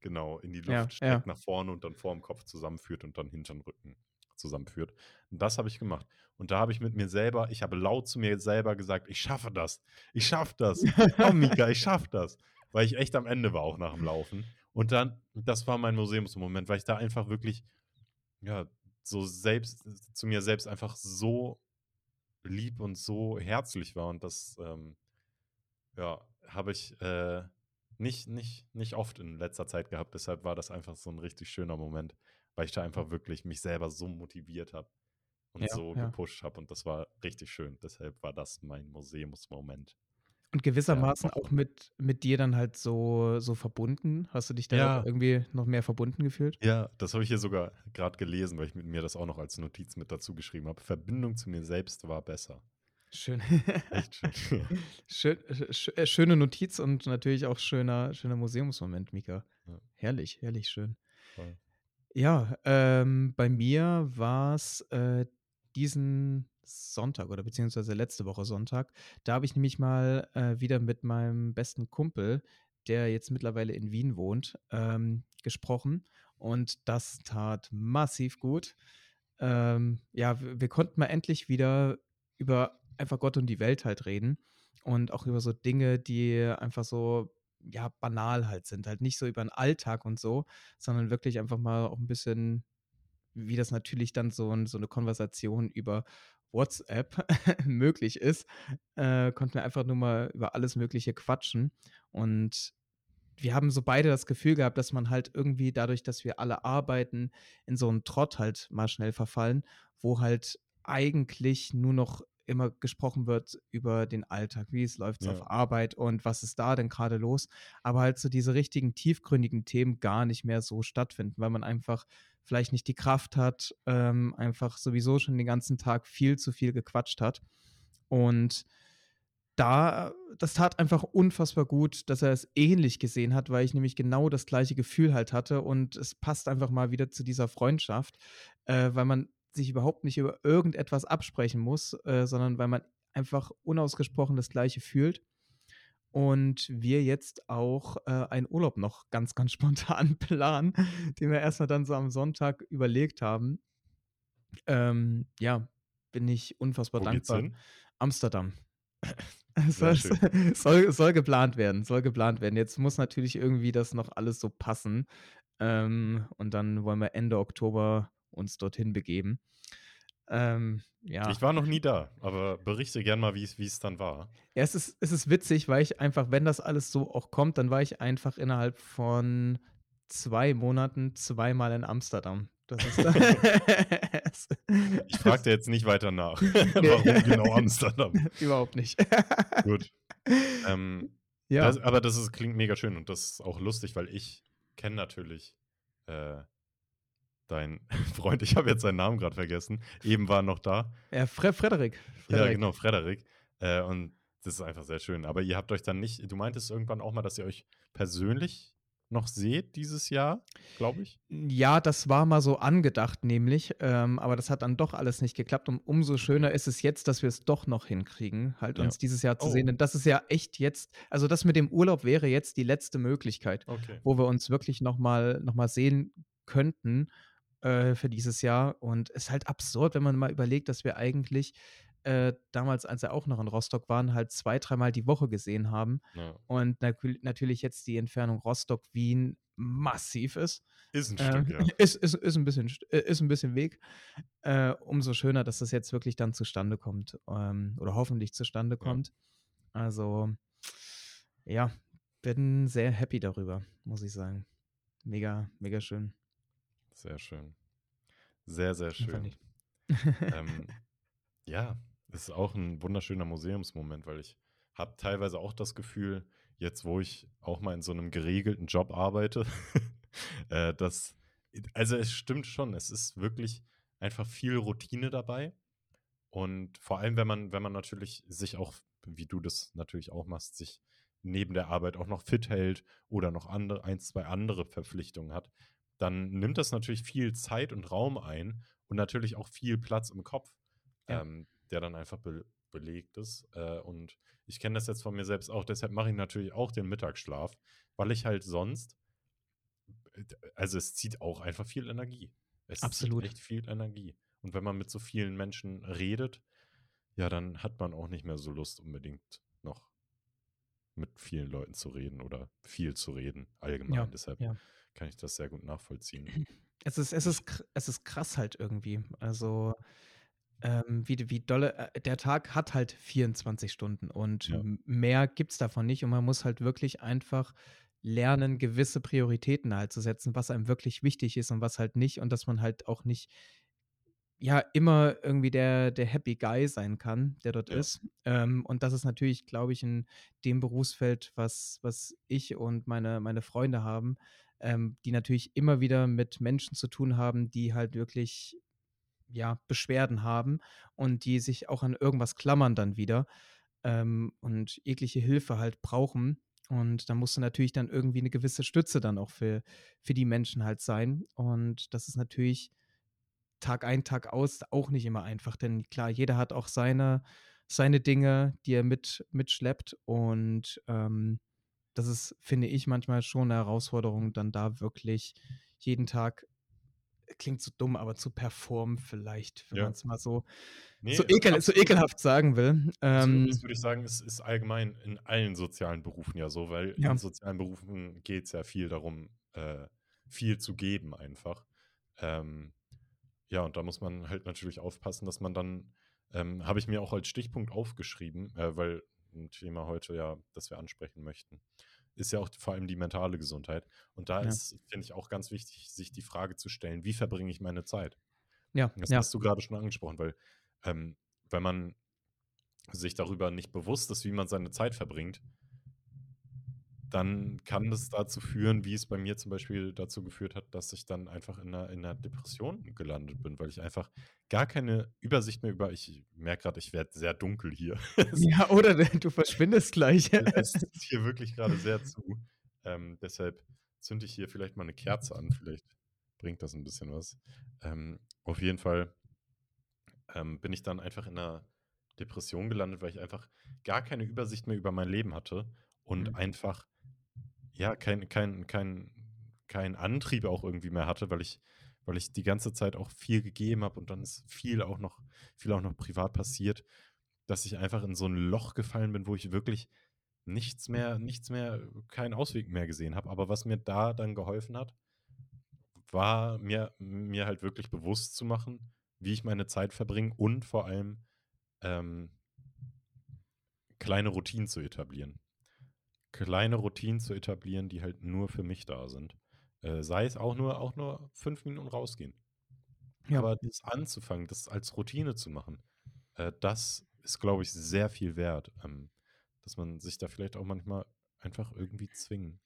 genau, in die Ja, Luft ja. streckt nach vorne und dann vorm Kopf zusammenführt und dann Hintern, Rücken zusammenführt. Und das habe ich gemacht. Und da habe ich mit mir selber ich habe laut zu mir selber gesagt: „Ich schaffe das. Ich schaffe das. Komm, Mika, ich schaffe das.“ Weil ich echt am Ende war auch nach'm Laufen. Und dann das war mein Museumsmoment, weil ich da einfach wirklich, ja, so selbst zu mir selbst einfach so lieb und so herzlich war und das, ähm Ja, habe ich äh, nicht, nicht, nicht oft in letzter Zeit gehabt. Deshalb war das einfach so ein richtig schöner Moment, weil ich da einfach wirklich mich selber so motiviert habe und Ja, so ja. gepusht habe. Und das war richtig schön. Deshalb war das mein Museumsmoment Und gewissermaßen auch Woche. mit mit dir dann halt so so verbunden? Hast du dich da Ja, irgendwie noch mehr verbunden gefühlt? ja, das habe ich hier sogar gerade gelesen, weil ich mit mir das auch noch als Notiz mit dazu geschrieben habe. Verbindung zu mir selbst war besser. Schön. Schön. [laughs] Schön sch sch äh, schöne Notiz und natürlich auch schöner schöner Museumsmoment, Mika. Ja, Herrlich, herrlich schön. voll. Ja, ähm, bei mir war's, äh, diesen Sonntag oder beziehungsweise letzte Woche Sonntag. Da habe ich nämlich mal, äh, wieder mit meinem besten Kumpel, der jetzt mittlerweile in Wien wohnt, ähm, gesprochen und das tat massiv gut. Ähm, ja, wir konnten mal endlich wieder über einfach Gott und die Welt halt reden und auch über so Dinge, die einfach so, ja, banal halt sind. Halt nicht so über 'n Alltag und so, sondern wirklich einfach mal auch 'n bisschen, wie das natürlich dann so so 'ne Konversation über WhatsApp [laughs] möglich ist, äh, konnten wir einfach nur mal über alles Mögliche quatschen. Und wir haben so beide das Gefühl gehabt, dass man halt irgendwie dadurch, dass wir alle arbeiten, in so 'n Trott halt mal schnell verfallen, wo halt eigentlich nur noch immer gesprochen wird über den Alltag. Wie es läuft's Ja. auf Arbeit und was ist da denn grade los? Aber halt so diese richtigen tiefgründigen Themen gar nicht mehr so stattfinden, weil man einfach vielleicht nicht die Kraft hat, ähm, einfach sowieso schon den ganzen Tag viel zu viel gequatscht hat. Und da das tat einfach unfassbar gut, dass er es ähnlich gesehen hat, weil ich nämlich genau das gleiche Gefühl halt hatte und es passt einfach mal wieder zu dieser Freundschaft, äh, weil man sich überhaupt nicht über irgendetwas absprechen muss, äh, sondern weil man einfach unausgesprochen das Gleiche fühlt. Und wir jetzt auch, äh, einen Urlaub noch ganz, ganz [laughs] spontan planen, den wir erst mal dann so am Sonntag überlegt haben. Ähm, ja, bin ich unfassbar Wo dankbar. hin? Amsterdam. [laughs] Soll [laughs] soll soll geplant werden soll geplant werden. Jetzt muss natürlich irgendwie das noch alles so passen. Ähm, und dann wollen wir Ende Oktober uns dorthin begeben. Ähm, ja. Ich war noch nie da, aber berichte gern mal, wie's wie's dann war. Ja, es ist es ist witzig, weil ich einfach wenn das alles so auch kommt, dann war ich einfach innerhalb von 2 Monaten zweimal in Amsterdam. Das ist es [laughs] Ich es da jetzt nicht weiter nach. [laughs] Warum genau Amsterdam? [laughs] Überhaupt nicht. Gut. Ähm, Ja. das aber das ist klingt mega schön und das ist auch lustig, weil ich kenne natürlich, äh, deinen [laughs] Freund. Ich habe jetzt seinen Namen grad vergessen. Eben war er noch da. Ja, Fre Frederik. Ja, Frederik. genau, Frederik. Äh, und das ist einfach sehr schön. Aber ihr habt euch dann nicht du meintest irgendwann auch mal, dass ihr euch persönlich noch seht dieses Jahr, glaube ich? Ja, das war mal so angedacht nämlich, ähm, aber das hat dann doch alles nicht geklappt und umso schöner ist es jetzt, dass wir es doch noch hinkriegen, halt Ja. uns dieses Jahr zu sehen. Oh. Denn das ist ja echt jetzt also das mit dem Urlaub wäre jetzt die letzte Möglichkeit, Okay. wo wir uns wirklich noch mal noch mal sehen könnten, äh, für dieses Jahr. Und ist halt absurd, wenn man mal überlegt, dass wir eigentlich, äh, damals, als wir auch noch in Rostock waren, halt 2, dreimal die Woche gesehen haben Ja. und nakü natürlich jetzt die Entfernung Rostock-Wien massiv ist. Ist 'n Ähm, Stück, ja. [laughs] ist ist ist 'n bisschen äh, ist 'n bisschen Weg. Äh, umso schöner, dass das jetzt wirklich dann zustande kommt, ähm, oder hoffentlich zustande Ja. kommt. Also, ja, bin sehr happy darüber, muss ich sagen. Mega, mega schön. Sehr schön. Sehr, sehr schön. Ähm, ja, es ist auch 'n wunderschöner Museumsmoment, weil ich habe teilweise auch das Gefühl, jetzt, wo ich auch mal in so 'nem geregelten Job arbeite, [laughs] äh, dass also es stimmt schon, es ist wirklich einfach viel Routine dabei. Und vor allem, wenn man wenn man natürlich sich auch, wie du das natürlich auch machst, sich neben der Arbeit auch noch fit hält oder noch andere 1, 2 andere Verpflichtungen hat, dann nimmt das natürlich viel Zeit und Raum ein und natürlich auch viel Platz im Kopf, Ja. ähm, der dann einfach be belegt ist. Äh, und ich kenne das jetzt von mir selbst auch, deshalb mache ich natürlich auch den Mittagsschlaf, weil ich halt sonst äh, also es zieht auch einfach viel Energie. Es Absolut. zieht echt viel Energie. Und wenn man mit so vielen Menschen redet, ja, dann hat man auch nicht mehr so Lust, unbedingt noch mit vielen Leuten zu reden oder viel zu reden, allgemein. Ja, Deshalb ja. Kann ich das sehr gut nachvollziehen. [laughs] Es ist es ist es ist krass halt irgendwie. Also, ähm, wie wie dolle äh, der Tag hat halt 24 Stunden und Ja. mehr gibt's davon nicht und man muss halt wirklich einfach lernen, gewisse Prioritäten halt zu setzen, was einem wirklich wichtig ist und was halt nicht und dass man halt auch nicht ja, immer irgendwie der der Happy Guy sein kann, der dort Ja. ist. Ähm, und das ist natürlich, glaube ich, in dem Berufsfeld, was was ich und meine meine Freunde haben, ähm, die natürlich immer wieder mit Menschen zu tun haben, die halt wirklich, ja, Beschwerden haben und die sich auch an irgendwas klammern dann wieder, ähm, und jegliche Hilfe halt brauchen. Und da musst du natürlich dann irgendwie 'ne gewisse Stütze dann auch für für die Menschen halt sein. Und das ist natürlich Tag ein, Tag aus auch nicht immer einfach, denn klar, jeder hat auch seine seine Dinge, die er mit mitschleppt und, ähm, das ist, finde ich, manchmal schon 'ne Herausforderung, dann da wirklich jeden Tag klingt so dumm, aber zu performen vielleicht, wenn Ja. man's mal so so Ne, ekel so ekelhaft sagen will. Also, Ähm das würde ich sagen, es ist allgemein in allen sozialen Berufen ja so, weil in Ja. sozialen Berufen geht's ja viel darum, äh, viel zu geben einfach. Ähm, ja, und da muss man halt natürlich aufpassen, dass man dann ähm, habe ich mir auch als Stichpunkt aufgeschrieben, äh, weil 'n Thema heute ja, das wir ansprechen möchten, ist ja auch vor allem die mentale Gesundheit. Und da Ja. ist, finde ich, auch ganz wichtig, sich die Frage zu stellen: „Wie verbringe ich meine Zeit?“ Ja, Das ja. hast du grade schon angesprochen, weil, ähm, wenn man sich darüber nicht bewusst ist, wie man seine Zeit verbringt dann kann das dazu führen, wie es bei mir zum Beispiel dazu geführt hat, dass ich dann einfach in 'ner in 'ner Depression gelandet bin, weil ich einfach gar keine Übersicht mehr über ich merke grad, ich werde sehr dunkel hier. [laughs] Ja, oder du verschwindest gleich. es zieht hier wirklich grade sehr zu. Ähm, deshalb zünde ich hier vielleicht mal 'ne Kerze an, vielleicht bringt das 'n bisschen was. Ähm, auf jeden Fall, ähm, bin ich dann einfach in 'ner Depression gelandet, weil ich einfach gar keine Übersicht mehr über mein Leben hatte und Mhm. einfach, ja, kein kein kein keinen Antrieb auch irgendwie mehr hatte, weil ich weil ich die ganze Zeit auch viel gegeben habe und dann ist viel auch noch viel auch noch privat passiert, dass ich einfach in so 'n Loch gefallen bin, wo ich wirklich nichts mehr nichts mehr keinen Ausweg mehr gesehen habe. Aber was mir da dann geholfen hat, war mir mir halt wirklich bewusst zu machen, wie ich meine Zeit verbringe und vor allem, ähm kleine Routinen zu etablieren. Kleine Routinen zu etablieren, die halt nur für mich da sind. Äh, sei es auch nur auch nur 5 Minuten rausgehen. Ja. Aber das anzufangen, das als Routine zu machen, äh, das ist, glaube ich, sehr viel wert, ähm, dass man sich da vielleicht auch manchmal einfach irgendwie zwingen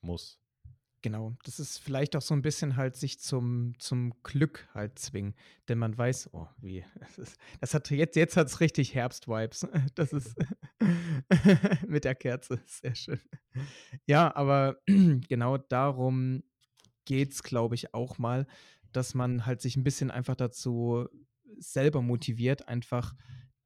muss. Genau, das ist vielleicht auch so 'n bisschen halt sich zum zum Glück halt zwingen, denn man weiß oh, wie [laughs] es das hat jetzt jetzt hat's richtig Herbst-Vibes. [laughs] Das ist [laughs] mit der Kerze, sehr schön. Ja, aber [clears throat] genau darum geht's, glaube ich, auch mal, dass man halt sich 'n bisschen einfach dazu selber motiviert, einfach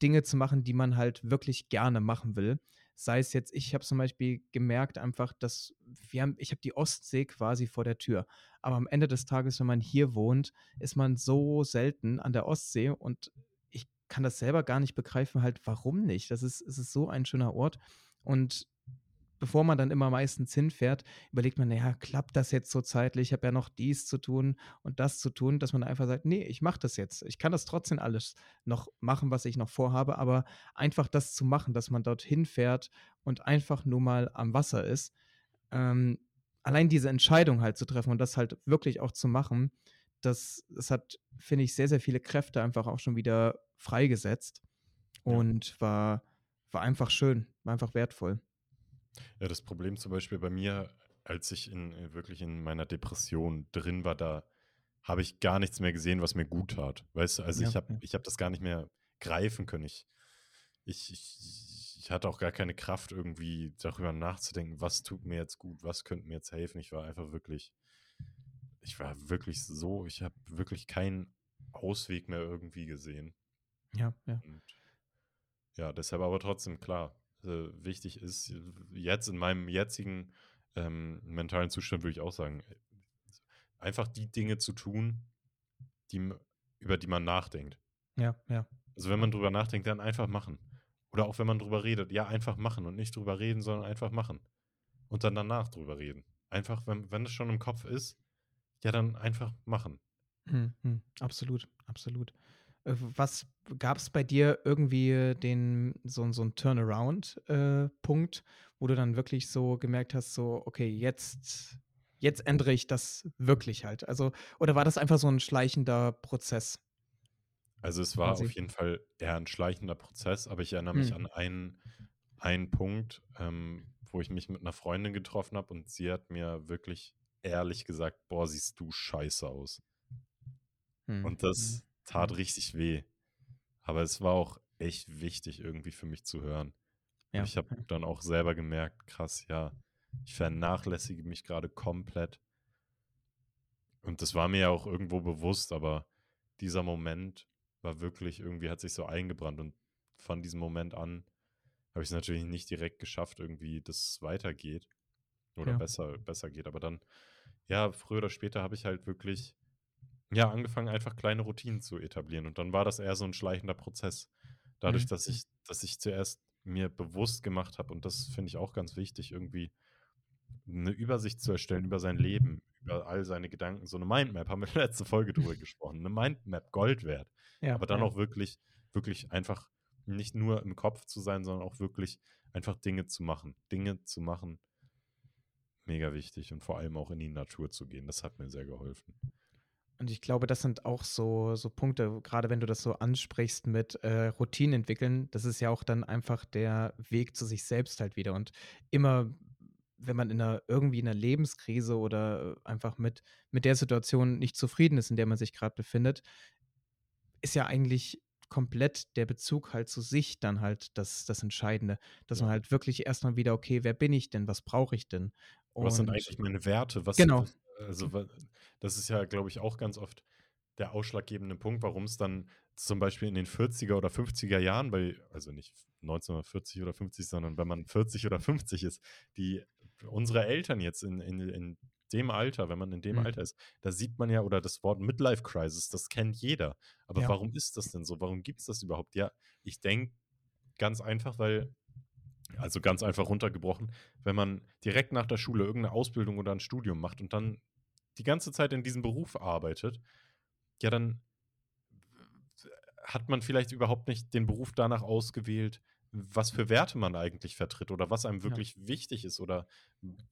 Dinge zu machen, die man halt wirklich gerne machen will. Sei es jetzt ich habe zum Beispiel gemerkt einfach, dass wir haben ich habe die Ostsee quasi vor der Tür. Aber am Ende des Tages, wenn man hier wohnt, ist man so selten an der Ostsee und ich kann das selber gar nicht begreifen halt, warum nicht? Das ist es ist so ein schöner Ort und bevor man dann immer meistens hinfährt, überlegt man: „Na ja, klappt das jetzt so zeitlich? Ich habe ja noch dies zu tun und das zu tun“, dass man einfach sagt: „Ne, ich mache das jetzt. Ich kann das trotzdem alles noch machen, was ich noch vorhabe“, aber einfach das zu machen, dass man dorthin fährt und einfach nur mal am Wasser ist. Ähm, allein diese Entscheidung halt zu treffen und das halt wirklich auch zu machen, das das hat, finde ich, sehr, sehr viele Kräfte einfach auch schon wieder freigesetzt Ja. und war war einfach schön, war einfach wertvoll. Ja, das Problem zum Beispiel bei mir, als ich in wirklich in meiner Depression drin war, da habe ich gar nichts mehr gesehen, was mir gut tat. Weißt du, also Ja, ich habe ja. ich habe das gar nicht mehr greifen können. Ich ich ich ich hatte auch gar keine Kraft, irgendwie darüber nachzudenken: „Was tut mir jetzt gut? Was könnte mir jetzt helfen?“ Ich war einfach wirklich ich war wirklich so ich habe wirklich keinen Ausweg mehr irgendwie gesehen. Ja, ja. Und ja, deshalb aber trotzdem klar, äh, wichtig ist, äh, jetzt in meinem jetzigen, ähm, mentalen Zustand würde ich auch sagen, äh, einfach die Dinge zu tun, die über die man nachdenkt. Ja, ja. Also, wenn man drüber nachdenkt, dann einfach machen. Oder auch wenn man drüber redet, ja, einfach machen und nicht drüber reden, sondern einfach machen. Und dann danach drüber reden. Einfach, wenn wenn es schon im Kopf ist, ja, dann einfach machen. Mhm. Absolut, absolut. Äh, was gab's bei dir irgendwie den so so 'n Turnaround äh, wo du dann wirklich so gemerkt hast, so: „Okay, jetzt jetzt ändere ich das wirklich halt.“ Also oder war das einfach so 'n schleichender Prozess? Also, es war auf jeden Fall eher 'n schleichender Prozess, aber ich erinnere mich Mhm. an einen einen Punkt, ähm, wo ich mich mit 'ner Freundin getroffen habe und sie hat mir wirklich ehrlich gesagt: „Boah, siehst du scheiße aus.“ Mhm, Und das tat mhm. richtig weh. Aber es war auch echt wichtig irgendwie für mich zu hören. Und Ja, ich habe dann auch selber gemerkt: „Krass, ja, ich vernachlässige mich grade komplett.“ Und das war mir ja auch irgendwo bewusst, aber dieser Moment war wirklich irgendwie hat sich so eingebrannt und von diesem Moment an habe ich's natürlich nicht direkt geschafft irgendwie, dass es weitergeht oder Ja. besser besser geht. Aber dann, ja, früher oder später habe ich halt wirklich, ja, angefangen, einfach kleine Routinen zu etablieren. Und dann war das eher so 'n schleichender Prozess. Dadurch, Mhm, dass ich dass ich zuerst mir bewusst gemacht habe und das finde ich auch ganz wichtig, irgendwie 'ne Übersicht zu erstellen über sein Leben, über all seine Gedanken. So 'ne Mindmap, haben wir [laughs] letzte Folge drüber [laughs] gesprochen. 'Ne Mindmap, Gold wert. Ja, Aber dann ja. auch wirklich wirklich einfach nicht nur im Kopf zu sein, sondern auch wirklich einfach Dinge zu machen. Dinge zu machen mega wichtig und vor allem auch in die Natur zu gehen. Das hat mir sehr geholfen. Und ich glaube, das sind auch so so Punkte, grade wenn du das so ansprichst mit, äh, Routinen entwickeln, das ist ja auch dann einfach der Weg zu sich selbst halt wieder. Und immer, wenn man in 'ner irgendwie in 'ner Lebenskrise oder, einfach mit mit der Situation nicht zufrieden ist, in der man sich grad befindet ist ja eigentlich komplett der Bezug halt zu sich dann halt das das Entscheidende, dass man Ja. halt wirklich erst mal wieder: „Okay, wer bin ich denn? Was brauche ich denn?“ Was sind Und eigentlich meine Werte? Was genau. was also, das ist ja, glaube ich, auch ganz oft der ausschlaggebende Punkt, warum's dann zum Beispiel in den 40er oder 50er Jahren bei also, nicht 1940 oder 50, sondern wenn man 40 oder 50 ist, die unsere Eltern jetzt in in in dem Alter wenn man in dem Mhm. Alter ist, da sieht man ja oder das Wort Midlife Crisis, das kennt jeder. Aber Ja. warum ist das denn so? Warum gibt's das überhaupt? Ja, ich denke, ganz einfach, weil also, ganz einfach runtergebrochen, wenn man direkt nach der Schule irgend 'ne Ausbildung oder 'n Studium macht und dann die ganze Zeit in diesem Beruf arbeitet, ja, dann hat man vielleicht überhaupt nicht den Beruf danach ausgewählt, was für Werte man eigentlich vertritt oder was einem Ja. wirklich wichtig ist oder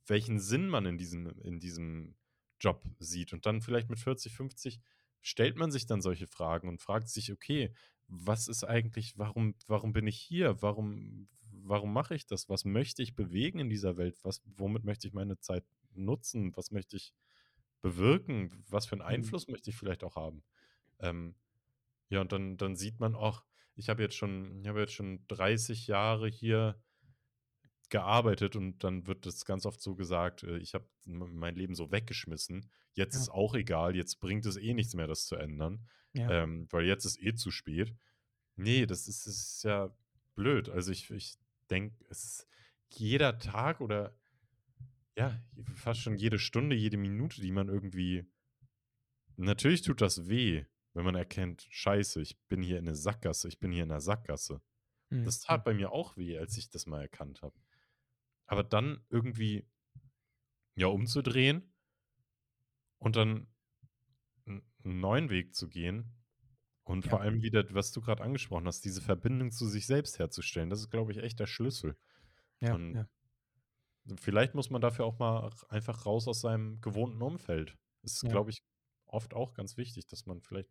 welchen Sinn man in diesem in diesem Job sieht. Und dann vielleicht mit 40, 50 stellt man sich dann solche Fragen und fragt sich: „Okay, was ist eigentlich warum warum bin ich hier? Warum warum mache ich das? Was möchte ich bewegen in dieser Welt? Was womit möchte ich meine Zeit nutzen? Was möchte ich bewirken? Was für 'n Mhm. Einfluss möchte ich vielleicht auch haben?“ Ähm, ja, und dann dann sieht man: „Ach, ich habe jetzt schon ich habe jetzt schon 30 Jahre hier“ „gearbeitet“, und dann wird das ganz oft so gesagt, äh, ich habe mein Leben so weggeschmissen. Jetzt ist Ja. auch egal, jetzt bringt es eh nichts mehr, das zu ändern, Ja. ähm, weil jetzt ist eh zu spät. Ne, das ist ist ja blöd. Also, ich ich denke, es jeder Tag oder ja, fast schon jede Stunde, jede Minute, die man irgendwie natürlich tut das weh, wenn man erkennt: „Scheiße, ich bin hier in 'ne Sackgasse ich bin hier in 'ner Sackgasse.“ Mhm, Das tat bei mir auch weh, als ich das mal erkannt habe. Aber dann irgendwie ja, umzudrehen und dann 'n 'n neuen Weg zu gehen und vor Ja. allem wieder, was du grad angesprochen hast, diese Verbindung zu sich selbst herzustellen. Das ist, glaube ich, echt der Schlüssel. Ja, Und ja. Vielleicht muss man dafür auch mal einfach raus aus seinem gewohnten Umfeld. Ist, Ja. glaube ich, oft auch ganz wichtig, dass man vielleicht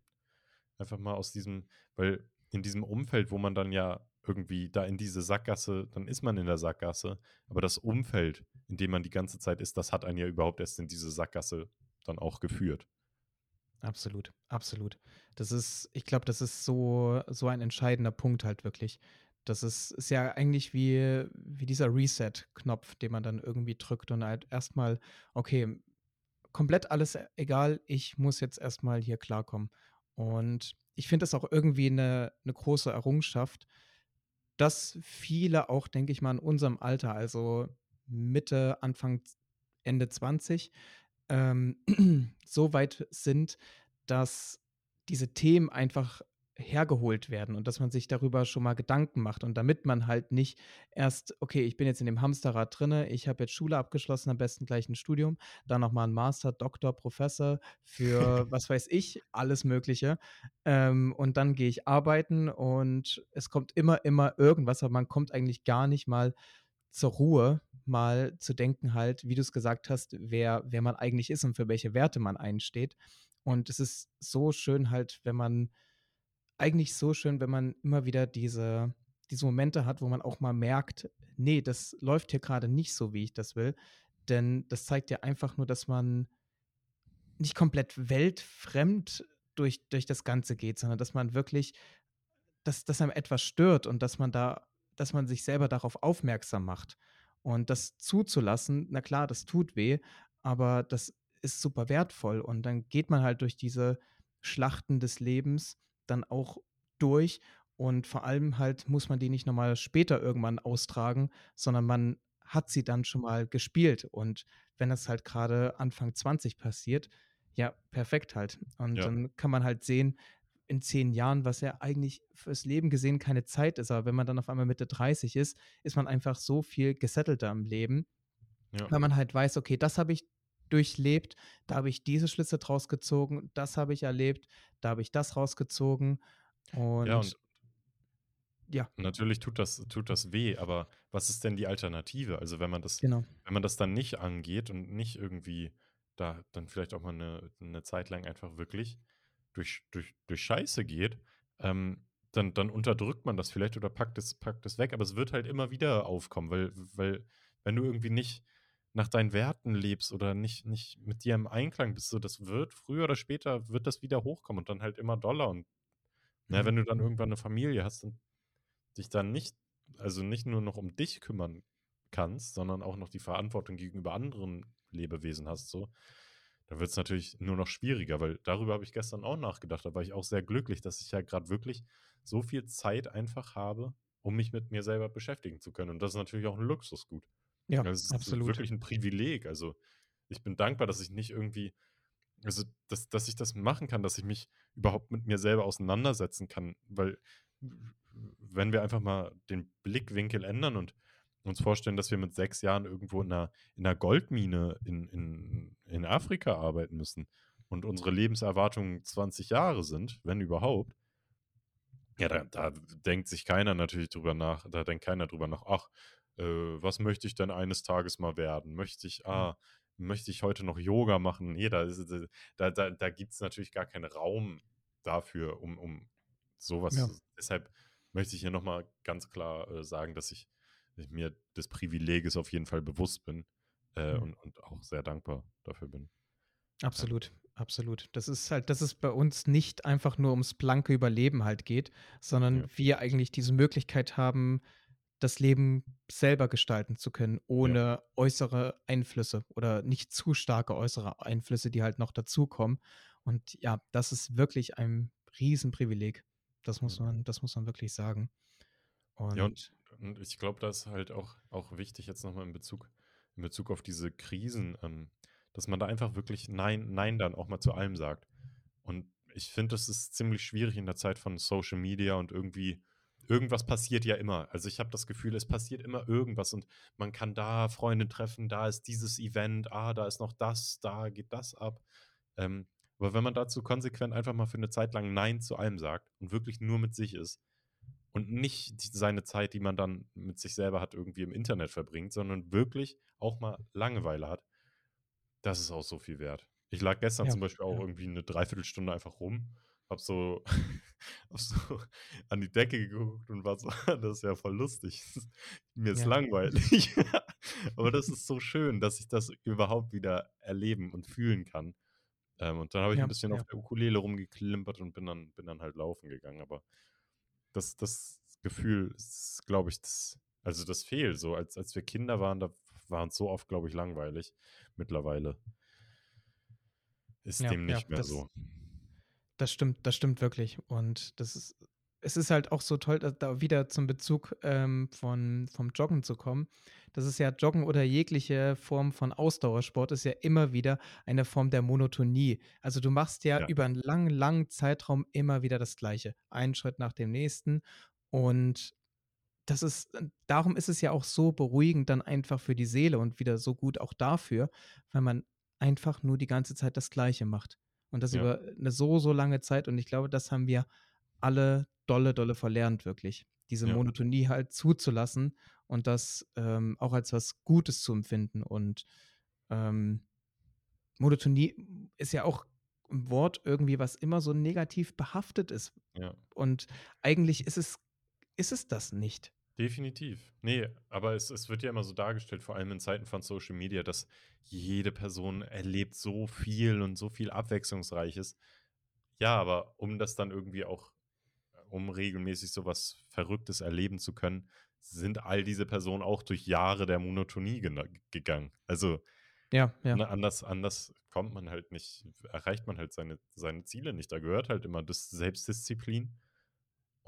einfach mal aus diesem weil in diesem Umfeld, wo man dann ja irgendwie da in diese Sackgasse dann ist man in der Sackgasse, aber das Umfeld, in dem man die ganze Zeit ist, das hat einen ja überhaupt erst in diese Sackgasse dann auch geführt. Absolut, absolut. Das ist ich glaube, das ist so so ein entscheidender Punkt halt wirklich. Das ist ist ja eigentlich wie wie dieser Reset-Knopf, den man dann irgendwie drückt und halt erst mal: „Okay, komplett alles egal, ich muss jetzt erst mal hier klarkommen.“ Und ich finde das auch irgendwie 'ne 'ne große Errungenschaft, dass viele auch, denke ich mal, in unserem Alter, also Mitte, Anfang, Ende 20, ähm, [clears throat] so weit sind, dass diese Themen einfach hergeholt werden und dass man sich darüber schon mal Gedanken macht und damit man halt nicht erst, okay, ich bin jetzt in dem Hamsterrad drinne, ich habe jetzt Schule abgeschlossen, am besten gleich ein Studium, dann noch mal 'n Master, Doktor, Professor für [laughs] was weiß ich, alles Mögliche. Ähm, und dann gehe ich arbeiten und es kommt immer, immer irgendwas, aber man kommt eigentlich gar nicht mal zur Ruhe, mal zu denken halt, wie du es gesagt hast, wer wer man eigentlich ist und für welche Werte man einsteht. Und es ist so schön halt, wenn man eigentlich so schön, wenn man immer wieder diese diese Momente hat, wo man auch mal merkt: „Ne, das läuft hier gerade nicht so, wie ich das will.“ Denn das zeigt ja einfach nur, dass man nicht komplett weltfremd durch durch das Ganze geht, sondern dass man wirklich dass dass einem etwas stört und dass man da dass man sich selber darauf aufmerksam macht. Und das zuzulassen, na klar, das tut weh, aber das ist super wertvoll. Und dann geht man halt durch diese Schlachten des Lebens dann auch durch und vor allem halt muss man die nicht noch mal später irgendwann austragen, sondern man hat sie dann schon mal gespielt. Und wenn das halt grade Anfang 20 passiert, ja, perfekt halt. Und Ja. dann kann man halt sehen, in 10 Jahren, was ja eigentlich fürs Leben gesehen keine Zeit ist, aber wenn man dann auf einmal Mitte 30 ist, ist man einfach so viel gesettelter im Leben, Ja. weil man halt weiß: „Okay, das habe ich durchlebt, da habe ich diese Schlüsse draus gezogen, das habe ich erlebt, da habe ich das rausgezogen.“ Ja, und Und ja. natürlich tut das tut das weh, aber was ist denn die Alternative? Also, wenn man das Genau. wenn man das dann nicht angeht und nicht irgendwie da dann vielleicht auch mal 'ne 'ne Zeit lang einfach wirklich durch durch durch Scheiße geht, ähm, dann dann unterdrückt man das vielleicht oder packt es packt es weg, aber es wird halt immer wieder aufkommen, weil weil wenn du irgendwie nicht nach deinen Werten lebst oder nicht nicht mit dir im Einklang bist, so das wird früher oder später wird das wieder hochkommen und dann halt immer doller und, ne, Mhm. wenn du dann irgendwann 'ne Familie hast und dich dann nicht also, nicht nur noch um dich kümmern kannst, sondern auch noch die Verantwortung gegenüber anderen Lebewesen hast so, dann wird's natürlich nur noch schwieriger, weil darüber habe ich gestern auch nachgedacht. Da war ich auch sehr glücklich, dass ich ja grad wirklich so viel Zeit einfach habe, um mich mit mir selber beschäftigen zu können. Und das ist natürlich auch 'n Luxusgut. Ja, Das ist absolut. wirklich 'n Privileg. Also, ich bin dankbar, dass ich nicht irgendwie also, dass dass ich das machen kann, dass ich mich überhaupt mit mir selber auseinandersetzen kann, weil wenn wir einfach mal den Blickwinkel ändern und uns vorstellen, dass wir mit 6 Jahren irgendwo in 'ner in 'ner Goldmine in in in Afrika arbeiten müssen und unsere Lebenserwartung 20 Jahre sind, wenn überhaupt ja, da da denkt sich keiner natürlich drüber nach da denkt keiner drüber nach: „Ach, äh, was möchte ich denn eines Tages mal werden? Möchte ich ah, möchte ich heute noch Yoga machen?“ Ne, da ist d da da da gibt's natürlich gar keinen Raum dafür, um um so was Ja. deshalb möchte ich hier noch mal ganz klar, äh, sagen, dass ich ich mir des Privileges auf jeden Fall bewusst bin, äh, Mhm. und und auch sehr dankbar dafür bin. Absolut, absolut. Das ist halt dass es bei uns nicht einfach nur ums blanke Überleben halt geht, sondern Ja. wir eigentlich diese Möglichkeit haben, das Leben selber gestalten zu können, Ja. ohne äußere Einflüsse oder nicht zu starke äußere Einflüsse, die halt noch dazukommen. Und ja, das ist wirklich ein Riesenprivileg. Das muss Ja. man das muss man wirklich sagen. Ja, und Und und ich glaube, das ist halt auch auch wichtig jetzt noch mal in Bezug in Bezug auf diese Krisen, ähm, dass man da einfach wirklich Nein Nein dann auch mal zu allem sagt. Und ich finde, das ist ziemlich schwierig in der Zeit von Social Media und irgendwie irgendwas passiert ja immer. Also, ich habe das Gefühl, es passiert immer irgendwas und man kann da Freunde treffen, da ist dieses Event, ah, da ist noch das, da geht das ab. Ähm, aber wenn man dazu konsequent einfach mal für 'ne Zeit lang Nein zu allem sagt und wirklich nur mit sich ist und nicht seine Zeit, die man dann mit sich selber hat, irgendwie im Internet verbringt, sondern wirklich auch mal Langeweile hat, das ist auch so viel wert. Ich lag gestern Ja, zum Beispiel auch ja. irgendwie 'ne 3/4 Stunde einfach rum, habe so [laughs] habe so an die Decke geguckt und war so: [laughs] „Das ist ja voll lustig. [laughs] Mir ist Ja. langweilig.“ Aber das ist so schön, dass ich das überhaupt wieder erleben und fühlen kann. Ähm, und dann habe ich Ja, bisschen auf ja. der Ukulele rumgeklimpert und bin dann bin dann halt laufen gegangen. Aber das das Gefühl ist, glaube ich, das also, das fehlt so. Als als wir Kinder waren, da war uns so oft, glaube ich, langweilig. Mittlerweile ist Ja, dem nicht mehr das so. Das stimmt das stimmt wirklich. Und das ist es ist halt auch so toll, da wieder zum Bezug, ähm, von vom Joggen zu kommen. Das ist ja Joggen oder jegliche Form von Ausdauersport ist ja immer wieder eine Form der Monotonie. Also, du machst ja Ja. über 'n langen, langen Zeitraum immer wieder das Gleiche, einen Schritt nach dem nächsten. Und das ist darum ist es ja auch so beruhigend dann einfach für die Seele und wieder so gut auch dafür, weil man einfach nur die ganze Zeit das Gleiche macht und das Ja. über 'ne so, so lange Zeit. Und ich glaube, das haben wir alle dolle, dolle verlernt wirklich, diese Ja. Monotonie halt zuzulassen und das, ähm, auch als was Gutes zu empfinden. Und, ähm, Monotonie ist ja auch 'n Wort irgendwie, was immer so negativ behaftet ist. Ja. Und eigentlich ist es ist es das nicht. Definitiv. Ne, aber es es wird ja immer so dargestellt, vor allem in Zeiten von Social Media, dass jede Person erlebt so viel und so viel Abwechslungsreiches. Ja, aber um das dann irgendwie auch um regelmäßig so was Verrücktes erleben zu können, sind all diese Personen auch durch Jahre der Monotonie gegangen. Also, Ja, ja. ne, anders anders kommt man halt nicht erreicht man halt seine seine Ziele nicht. Da gehört halt immer das Selbstdisziplin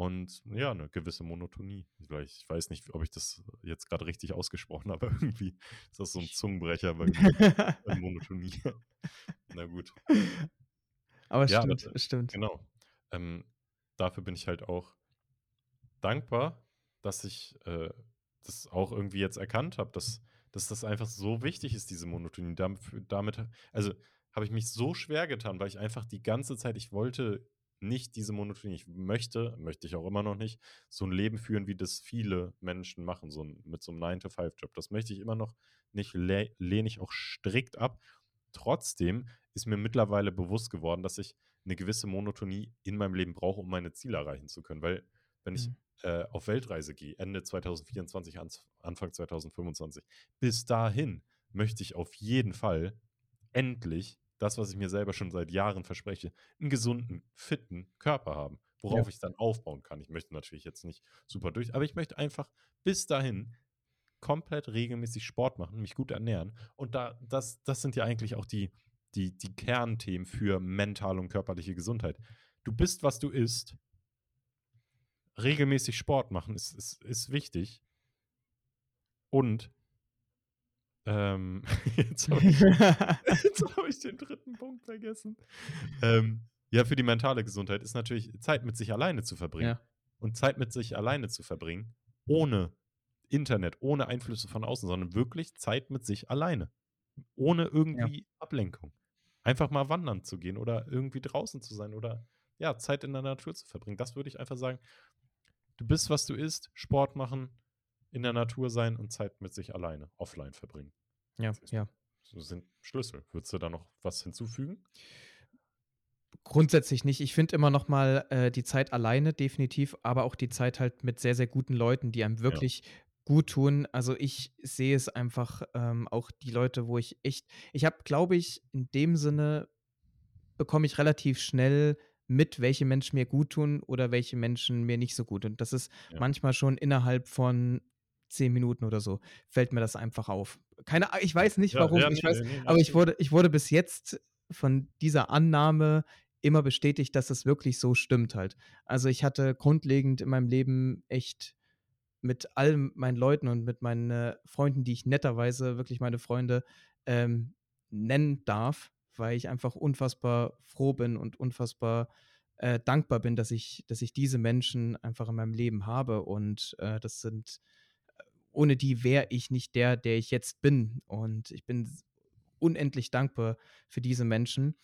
und ja, 'ne gewisse Monotonie. Vielleicht ich weiß nicht, ob ich das jetzt grad richtig ausgesprochen habe, [laughs] irgendwie ist das so 'n Zungenbrecher bei [laughs] Monotonie. [laughs] Na gut. Aber es Ja, stimmt, es stimmt. genau. Ähm, dafür bin ich halt auch dankbar, dass ich, äh, das auch irgendwie jetzt erkannt habe, dass dass das einfach so wichtig ist, diese Monotonie. Dampf damit also, habe ich mich so schwer getan, weil ich einfach die ganze Zeit ich wollte nicht diese Monotonie. Ich möchte möchte ich auch immer noch nicht, so 'n Leben führen, wie das viele Menschen machen, so 'n mit so 'nem Nine-to-five-Job. Das möchte ich immer noch nicht, lä lehne ich auch strikt ab. Trotzdem ist mir mittlerweile bewusst geworden, dass ich 'ne gewisse Monotonie in meinem Leben brauche, um meine Ziele erreichen zu können. Weil wenn ich, Mhm. äh, auf Weltreise gehe, Ende 2024, Anz Anfang 2025, bis dahin möchte ich auf jeden Fall endlich das, was ich mir selber schon seit Jahren verspreche, 'n gesunden, fitten Körper haben, Ja. worauf ich dann aufbauen kann. Ich möchte natürlich jetzt nicht super durch aber ich möchte einfach bis dahin komplett regelmäßig Sport machen, mich gut ernähren. Und da das das sind ja eigentlich auch die die die Kernthemen für mentale und körperliche Gesundheit. Du bist, was du isst. Regelmäßig Sport machen ist ist ist wichtig. Und ähm, [laughs] jetzt habe ich [laughs] habe ich den 3. Punkt vergessen. Ähm, ja, für die mentale Gesundheit ist natürlich Zeit mit sich alleine zu verbringen. Ja. Und Zeit mit sich alleine zu verbringen, ohne Internet, ohne Einflüsse von außen, sondern wirklich Zeit mit sich alleine. Ohne Ja. irgendwie Ablenkung. Einfach mal wandern zu gehen oder irgendwie draußen zu sein oder, ja, Zeit in der Natur zu verbringen. Das würde ich einfach sagen. Du bist, was du isst, Sport machen, in der Natur sein und Zeit mit sich alleine, offline verbringen. Ja, ja. So sind Schlüssel. Würdest du da noch was hinzufügen? Grundsätzlich nicht. Ich finde immer noch mal, äh, die Zeit alleine definitiv, aber auch die Zeit halt mit sehr, sehr guten Leuten, die einem Ja. wirklich guttun. Also, ich sehe es einfach, ähm, auch die Leute, wo ich echt ich habe, glaube ich, in dem Sinne bekomme ich relativ schnell mit, welche Menschen mir guttun oder welche Menschen mir nicht so gut. Und das ist Ja. manchmal schon innerhalb von 10 Minuten oder so fällt mir das einfach auf. Keine A ich weiß nicht warum, ja, ich weiß aber ich wurde ich wurde bis jetzt von dieser Annahme immer bestätigt, dass es wirklich so stimmt halt. Also, ich hatte grundlegend in meinem Leben echt mit allen meinen Leuten und mit meinen, äh, Freunden, die ich netterweise wirklich meine Freunde, ähm, nennen darf, weil ich einfach unfassbar froh bin und unfassbar, äh, dankbar bin, dass ich dass ich diese Menschen einfach in meinem Leben habe. Und, äh, das sind ohne die wäre ich nicht der, der ich jetzt bin. Und ich bin unendlich dankbar für diese Menschen.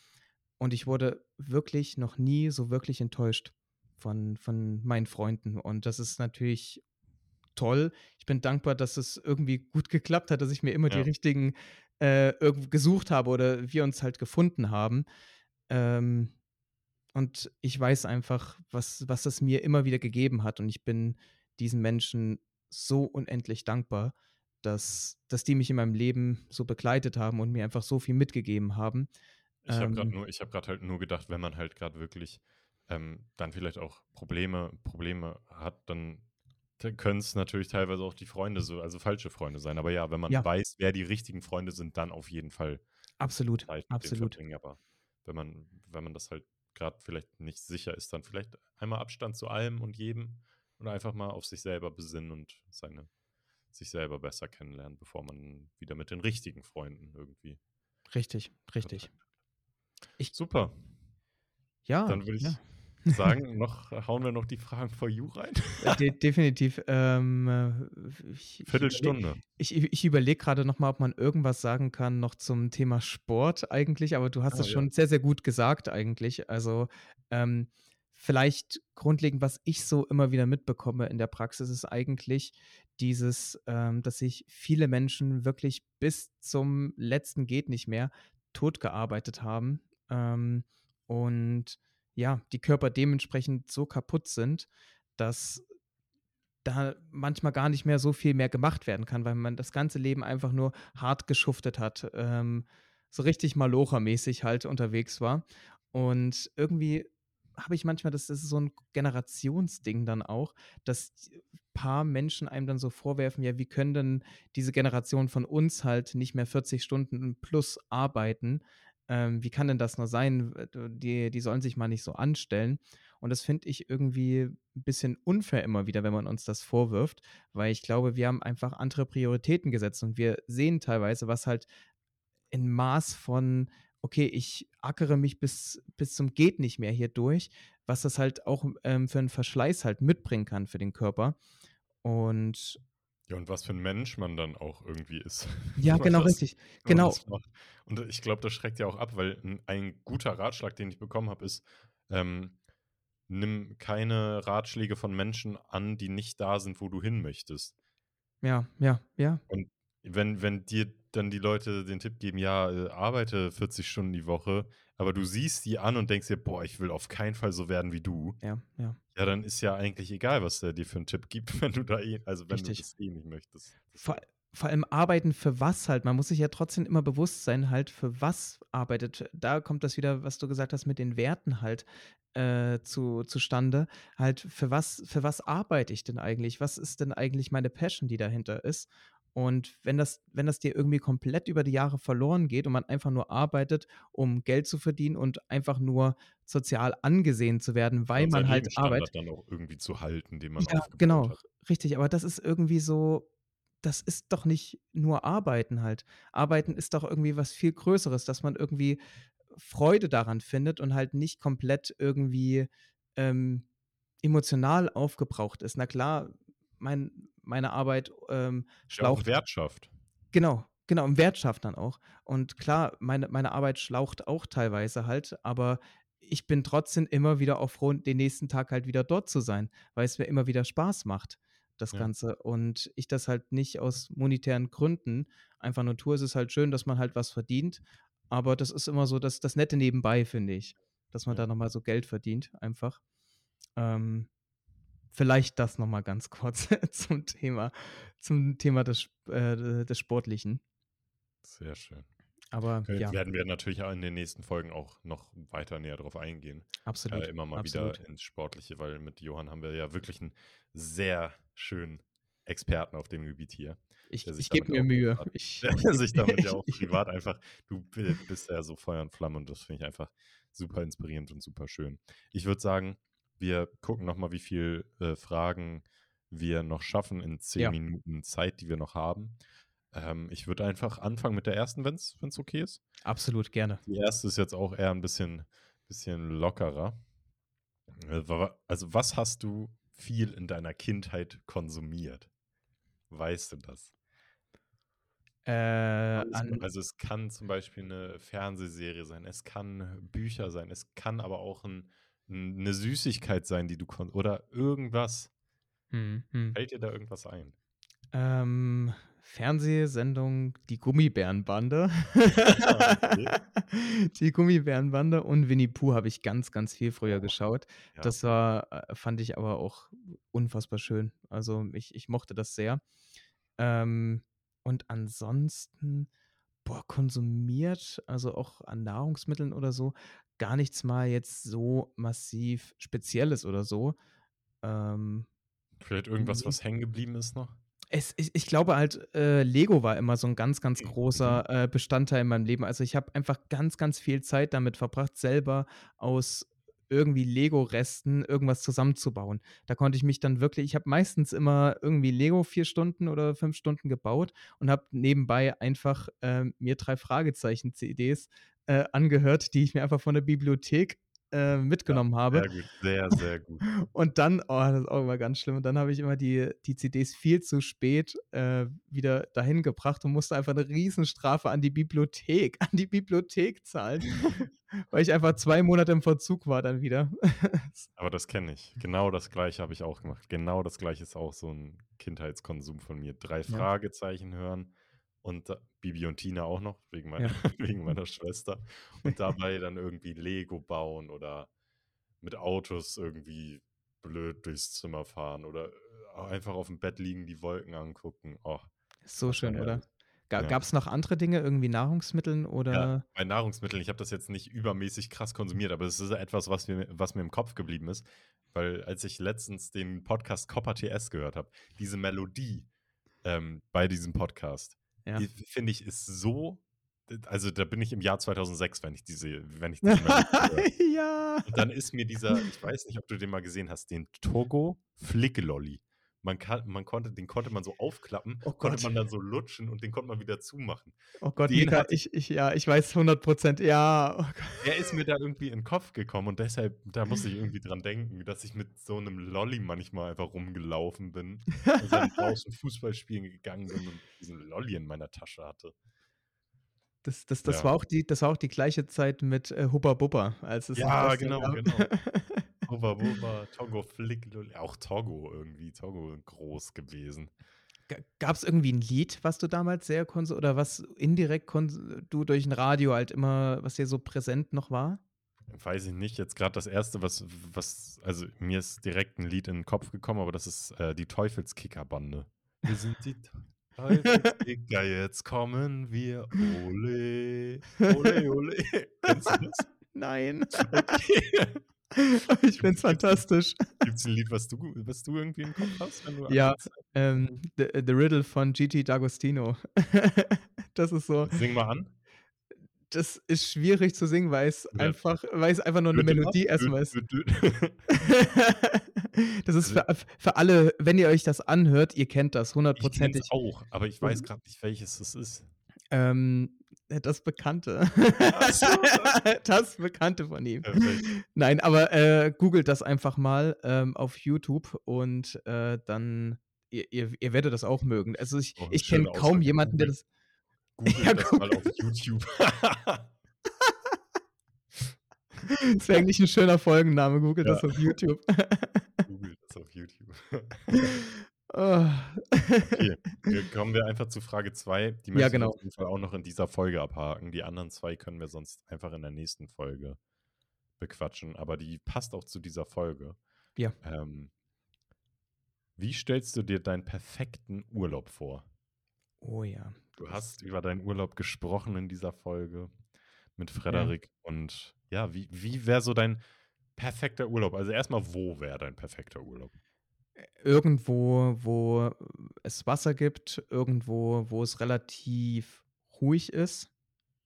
Und ich wurde wirklich noch nie so wirklich enttäuscht von von meinen Freunden. Und das ist natürlich toll. Ich bin dankbar, dass es irgendwie gut geklappt hat, dass ich mir immer die Ja. richtigen, äh, irgendwo gesucht habe oder wir uns halt gefunden haben. Ähm, und ich weiß einfach, was was es mir immer wieder gegeben hat. Und ich bin diesen Menschen so unendlich dankbar, dass dass die mich in meinem Leben so begleitet haben und mir einfach so viel mitgegeben haben. Ich habe grad Ähm nur ich habe grad halt nur gedacht, wenn man halt grad wirklich, ähm, dann vielleicht auch Probleme Probleme hat, dann dann können's natürlich teilweise auch die Freunde so also falsche Freunde sein. Aber ja, wenn man Ja. weiß, wer die richtigen Freunde sind, dann auf jeden Fall Absolut, absolut. Aber wenn man wenn man das halt gerade vielleicht nicht sicher ist, dann vielleicht einmal Abstand zu allem und jedem und einfach mal auf sich selber besinnen und seine, sich selber besser kennenlernen, bevor man wieder mit den richtigen Freunden irgendwie. Richtig, richtig. Ich, Super. Ja. Dann würde ich ja. sagen, [laughs] noch hauen wir noch die Fragen for you rein. De definitiv. Ähm, äh, ich, Viertelstunde. Ich, ich, ich überlege gerade nochmal, ob man irgendwas sagen kann noch zum Thema Sport eigentlich, aber du hast ah, es schon ja. sehr, sehr gut gesagt eigentlich. Also ähm, vielleicht grundlegend, was ich so immer wieder mitbekomme in der Praxis, ist eigentlich dieses, ähm, dass sich viele Menschen wirklich bis zum letzten geht nicht mehr tot gearbeitet haben. Ähm, und ja, die Körper dementsprechend so kaputt sind, dass da manchmal gar nicht mehr so viel mehr gemacht werden kann, weil man das ganze Leben einfach nur hart geschuftet hat, ähm, so richtig Malocha-mäßig halt unterwegs war. Und irgendwie habe ich manchmal, das ist so ein Generationsding dann auch, dass ein paar Menschen einem dann so vorwerfen, ja, wie können denn diese Generation von uns halt nicht mehr 40 Stunden plus arbeiten? Ähm, wie kann denn das nur sein? Die, die sollen sich mal nicht so anstellen. Und das finde ich irgendwie ein bisschen unfair immer wieder, wenn man uns das vorwirft, weil ich glaube, wir haben einfach andere Prioritäten gesetzt und wir sehen teilweise, was halt in Maß von, okay, ich ackere mich bis, bis zum Geht nicht mehr hier durch, was das halt auch ähm, für einen Verschleiß halt mitbringen kann für den Körper. Und ja, und was für ein Mensch man dann auch irgendwie ist. [laughs] Ja, genau, das, richtig. Genau. Und ich glaube, das schreckt ja auch ab, weil ein, ein guter Ratschlag, den ich bekommen habe, ist, ähm, nimm keine Ratschläge von Menschen an, die nicht da sind, wo du hin möchtest. Ja, ja, ja. Und wenn, wenn dir dann die Leute den Tipp geben, ja, äh, arbeite 40 Stunden die Woche, aber du siehst die an und denkst dir, boah, ich will auf keinen Fall so werden wie du. Ja, ja. Ja, dann ist ja eigentlich egal, was der dir für einen Tipp gibt, [laughs] wenn du da eh, also wenn Richtig. du das eh nicht möchtest. Vor, vor allem arbeiten für was halt. Man muss sich ja trotzdem immer bewusst sein, halt, für was arbeitet. Da kommt das wieder, was du gesagt hast, mit den Werten halt äh, zu, zustande. Halt, für was, für was arbeite ich denn eigentlich? Was ist denn eigentlich meine Passion, die dahinter ist? Und wenn das, wenn das dir irgendwie komplett über die Jahre verloren geht und man einfach nur arbeitet, um Geld zu verdienen und einfach nur sozial angesehen zu werden, weil und man halt arbeitet. dann auch irgendwie zu halten, den man ja, genau, hat. richtig. Aber das ist irgendwie so, das ist doch nicht nur Arbeiten halt. Arbeiten ist doch irgendwie was viel Größeres, dass man irgendwie Freude daran findet und halt nicht komplett irgendwie ähm, emotional aufgebraucht ist. Na klar, mein, meine Arbeit ähm, schlaucht. Ja, Wert schafft. Genau, genau, im Wert schafft dann auch. Und klar, meine, meine Arbeit schlaucht auch teilweise halt, aber ich bin trotzdem immer wieder auch froh, den nächsten Tag halt wieder dort zu sein, weil es mir immer wieder Spaß macht, das ja. Ganze. Und ich das halt nicht aus monetären Gründen einfach nur tue. Es ist halt schön, dass man halt was verdient, aber das ist immer so das, das Nette nebenbei, finde ich, dass man ja. da nochmal so Geld verdient, einfach. Ähm, Vielleicht das nochmal ganz [laughs] kurz zum Thema, zum Thema des, äh, des Sportlichen. Sehr schön. Aber Können, ja. werden wir natürlich auch in den nächsten Folgen auch noch weiter näher darauf eingehen. Absolut. Äh, immer mal absolut. wieder ins Sportliche, weil mit Johann haben wir ja wirklich einen sehr schönen Experten auf dem Gebiet hier. Ich, ich gebe mir Mühe. Privat, ich, [laughs] der sich damit ja [laughs] auch privat einfach, du bist ja so Feuer und Flamme und das finde ich einfach super inspirierend und super schön. Ich würde sagen, wir gucken nochmal, wie viele äh, Fragen wir noch schaffen in zehn ja. Minuten Zeit, die wir noch haben. Ähm, ich würde einfach anfangen mit der ersten, wenn es okay ist. Absolut, gerne. Die erste ist jetzt auch eher ein bisschen, bisschen lockerer. Äh, also, was hast du viel in deiner Kindheit konsumiert? Weißt du das? Äh, also, also es kann zum Beispiel eine Fernsehserie sein, es kann Bücher sein, es kann aber auch ein eine Süßigkeit sein, die du konntest oder irgendwas. Hm, hm. Fällt dir da irgendwas ein? Ähm, Fernsehsendung Die Gummibärenbande. [laughs] Die Gummibärenbande und Winnie Pooh habe ich ganz, ganz viel früher oh, geschaut. Ja. Das war, äh, fand ich aber auch unfassbar schön. Also ich, ich mochte das sehr. Ähm, und ansonsten, boah, konsumiert, also auch an Nahrungsmitteln oder so, gar nichts mal jetzt so massiv Spezielles oder so. Ähm, Vielleicht irgendwas, was hängen geblieben ist noch? Es, ich, ich glaube halt, äh, Lego war immer so ein ganz, ganz mhm. großer äh, Bestandteil in meinem Leben. Also ich habe einfach ganz, ganz viel Zeit damit verbracht, selber aus irgendwie Lego-Resten irgendwas zusammenzubauen. Da konnte ich mich dann wirklich ich habe meistens immer irgendwie Lego 4 Stunden oder 5 Stunden gebaut und habe nebenbei einfach, ähm, mir 3 Fragezeichen-CDs, äh, angehört, die ich mir einfach von der Bibliothek, äh, mitgenommen Ja, habe. sehr gut, sehr, sehr gut. [laughs] Und dann oh, das ist auch immer ganz schlimm. Und dann habe ich immer die die CDs viel zu spät, äh, wieder dahin gebracht und musste einfach 'ne Riesenstrafe an die Bibliothek [laughs] an die Bibliothek zahlen, [laughs] weil ich einfach 2 Monate im Verzug war dann wieder. Aber das kenne ich. Genau das Gleiche habe ich auch gemacht. Genau das Gleiche ist auch so 'n Kindheitskonsum von mir. 3 Ja. Fragezeichen hören und Bibi und Tina auch noch, wegen meiner Ja. [laughs] wegen meiner [laughs] Schwester. Und dabei dann irgendwie Lego bauen oder mit Autos irgendwie blöd durchs Zimmer fahren oder, äh, einfach aufm Bett liegen, die Wolken angucken. Oh, So schön, oder? herrlich. Ga Ja. gab's noch andere Dinge, irgendwie Nahrungsmitteln Ja, oder bei Nahrungsmitteln, ich habe das jetzt nicht übermäßig krass konsumiert, aber es ist etwas, was mir was mir im Kopf geblieben ist, weil als ich letztens den Podcast Copper TS gehört habe, diese Melodie, ähm, bei diesem Podcast, Ja. die finde ich, ist so also, da bin ich im Jahr 2006, wenn ich diese wenn ich [laughs] diese Melodie höre. Ja. Und dann ist mir [laughs] dieser ich weiß nicht, ob du den mal gesehen hast, den Togo Flick-Lolli. Man kann man konnte den konnte man so aufklappen, Oh konnte man dann so lutschen und den konnte man wieder zumachen. Oh Gott, Den Mika, ich ich ja, ich weiß 100% ja, oh. Der ist mir da irgendwie in 'n Kopf gekommen und deshalb da musste ich irgendwie dran denken, dass ich mit so 'nem Lolli manchmal einfach rumgelaufen bin und dann draußen [laughs] Fußball spielen gegangen bin und diesen Lolli in meiner Tasche hatte. Das das das Ja. war auch die das war auch die gleiche Zeit mit, äh, Hubba Bubba, als es Ja, genau, genau. [laughs] Hubba Bubba, Togo Flick-Lolli, auch Togo irgendwie, Togo groß gewesen. Ga gab's irgendwie 'n Lied, was du damals sehr konsu oder was indirekt du durch 'n Radio halt immer was dir so präsent noch war? Weiß ich nicht, jetzt grad das 1., was was also, mir ist direkt 'n Lied in 'n Kopf gekommen, aber das ist, äh, die Teufelskicker-Bande. Wir sind die Teufelskicker, [laughs] jetzt kommen wir, ole, ole, ole. [laughs] Kennst du das? Nein. Okay. [laughs] Ich find's fantastisch. [laughs] Gibt's 'n Lied, was du was du irgendwie im Kopf hast, wenn du Ja, ähm, The The Riddle von Gigi D'Agostino. [laughs] Das ist so Sing mal an. das ist schwierig zu singen, weil's Ja. einfach weil's einfach nur 'ne was? Melodie erst mal ist. Das ist für für alle wenn ihr euch das anhört, ihr kennt das Ich hundertprozentig. auch, aber ich weiß Mhm. grad nicht, welches es ist. Ähm, äh, das Bekannte. So, [laughs] das Bekannte von ihm. Perfekt. Nein, aber, äh, googelt das einfach mal, ähm, auf YouTube und, äh, dann ihr ihr ihr werdet das auch mögen. Also, ich Oh, ich kenne kaum Aussage. jemanden, der das [laughs] googelt Ja, das mal auf YouTube. [laughs] Das wäre eigentlich 'n schöner Folgenname, googelt Ja. das auf YouTube. Googelt das auf YouTube. Okay, [laughs] kommen wir einfach zu Frage 2. Die Ja, möchte ich genau. auf jeden Fall auch noch in dieser Folge abhaken. Die anderen 2 können wir sonst einfach in der nächsten Folge bequatschen, aber die passt auch zu dieser Folge. Ja. Ähm wie stellst du dir deinen perfekten Urlaub vor? Oh ja. Du hast über deinen Urlaub gesprochen in dieser Folge mit Ja. Frederik und ja, wie wie wäre so dein perfekter Urlaub? Also, erst mal, wo wäre dein perfekter Urlaub? Irgendwo, wo es Wasser gibt, irgendwo, wo es relativ ruhig ist,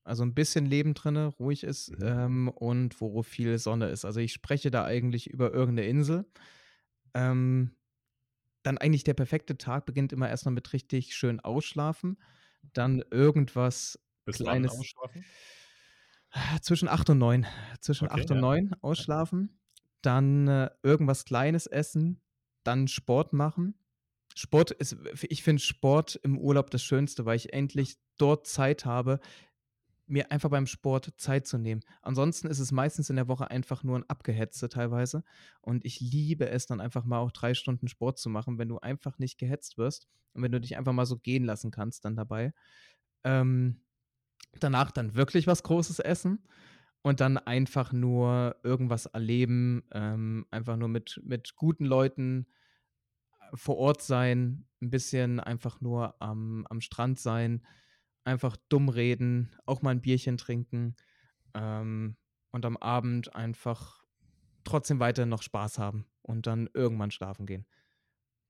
also 'n bisschen Leben drinne, ruhig ist, Mhm. ähm, und wo viel Sonne ist. Also, ich spreche da eigentlich über irgend 'ne Insel. Ähm, dann eigentlich der perfekte Tag beginnt immer erst mal mit richtig schön ausschlafen, dann irgendwas Bis Kleines ausschlafen? zwischen 8 und 9. Zwischen Okay, 8 und ja. 9 Ja. ausschlafen, dann, äh, irgendwas Kleines essen, dann Sport machen. Sport ist ich finde Sport im Urlaub das Schönste, weil ich endlich dort Zeit habe, mir einfach beim Sport Zeit zu nehmen. Ansonsten ist es meistens in der Woche einfach nur 'n Abgehetze teilweise und ich liebe es dann einfach mal auch 3 Stunden Sport zu machen, wenn du einfach nicht gehetzt wirst und wenn du dich einfach mal so gehen lassen kannst dann dabei. Ähm, danach dann wirklich was Großes essen und dann einfach nur irgendwas erleben, ähm, einfach nur mit mit guten Leuten, äh, vor Ort sein, 'n bisschen einfach nur am am Strand sein, einfach dumm reden, auch mal 'n Bierchen trinken, ähm, und am Abend einfach trotzdem weiterhin noch Spaß haben und dann irgendwann schlafen gehen.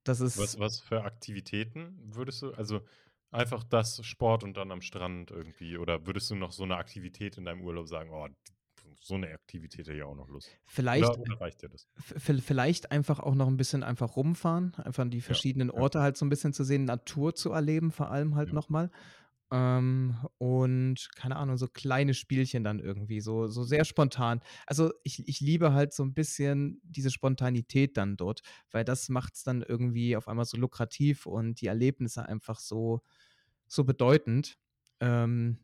Das Was ist was für Aktivitäten würdest du also, einfach das Sport und dann am Strand irgendwie oder würdest du noch so 'ne Aktivität in deinem Urlaub sagen: „Oh, so eine Aktivität hätte ich auch noch Lust. Vielleicht, Oder, oder reicht dir das? vielleicht einfach auch noch ein bisschen einfach rumfahren, einfach die verschiedenen ja. Orte halt so ein bisschen zu sehen, Natur zu erleben, vor allem halt Ja. nochmal. Ähm, und keine Ahnung, so kleine Spielchen dann irgendwie, so, so sehr spontan. Also ich, ich liebe halt so ein bisschen diese Spontanität dann dort, weil das macht es dann irgendwie auf einmal so lukrativ und die Erlebnisse einfach so, so bedeutend. Ähm,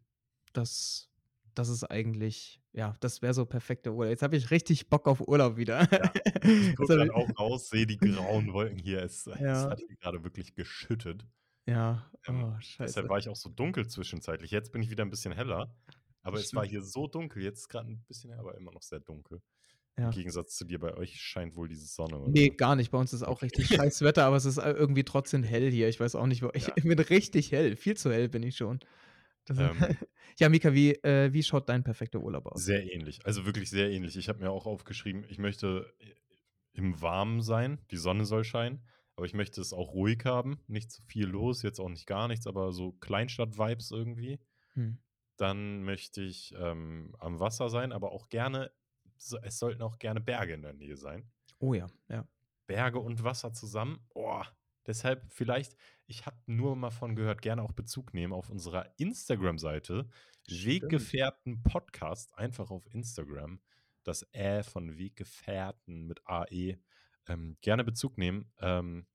das, das ist eigentlich, ja, das wäre so perfekter Urlaub. Jetzt habe ich richtig Bock auf Urlaub wieder. Ja. Ich [laughs] gucke Also, gerade auch raus, sehe die grauen Wolken hier. Es, es Ja. hat hier gerade wirklich geschüttet. ja, Ähm, oh, Deshalb scheiße. war ich auch so dunkel zwischenzeitlich. Jetzt bin ich wieder ein bisschen heller. Aber es war hier so dunkel. Jetzt ist gerade ein bisschen aber immer noch sehr dunkel. Ja. Im Gegensatz zu dir, bei euch scheint wohl diese Sonne, oder? Nee, gar nicht. Bei uns ist auch Okay. richtig scheiß Wetter, aber es ist äh, irgendwie trotzdem hell hier. Ich weiß auch nicht, wo [laughs] ich Ja. bin richtig hell. Viel zu hell bin ich schon. Ähm, [laughs] ja, Mika, wie, äh, wie schaut dein perfekter Urlaub aus? Sehr ähnlich. Also wirklich sehr ähnlich. Ich habe mir auch aufgeschrieben, ich möchte im Warmen sein. Die Sonne soll scheinen. Aber ich möchte es auch ruhig haben. Nicht zu viel los, jetzt auch nicht gar nichts, aber so Kleinstadt-Vibes irgendwie. Hm. Dann möchte ich ähm, am Wasser sein, aber auch gerne, so, es sollten auch gerne Berge in der Nähe sein. Oh ja, ja. Berge und Wasser zusammen. Oh, deshalb vielleicht, ich habe nur mal von gehört, gerne auch Bezug nehmen auf unserer Instagram-Seite. Weggefährten Podcast, einfach auf Instagram. Das Ä von Weggefährten mit AE. Ähm, gerne Bezug nehmen. Ähm,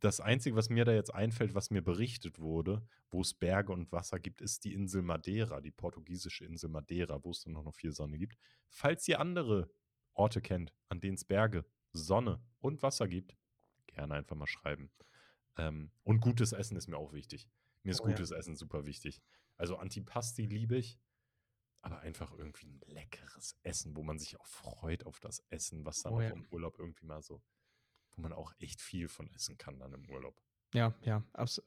das Einzige, was mir da jetzt einfällt, was mir berichtet wurde, wo es Berge und Wasser gibt, ist die Insel Madeira, die portugiesische Insel Madeira, wo es dann noch viel Sonne gibt. Falls ihr andere Orte kennt, an denen es Berge, Sonne und Wasser gibt, gerne einfach mal schreiben. Ähm, und gutes Essen ist mir auch wichtig. Mir ist Oh ja. gutes Essen super wichtig. Also Antipasti liebe ich, aber einfach irgendwie ein leckeres Essen, wo man sich auch freut auf das Essen, was dann Oh auch ja. im Urlaub irgendwie mal so, wo man auch echt viel von essen kann dann im Urlaub. Ja, ja. Abs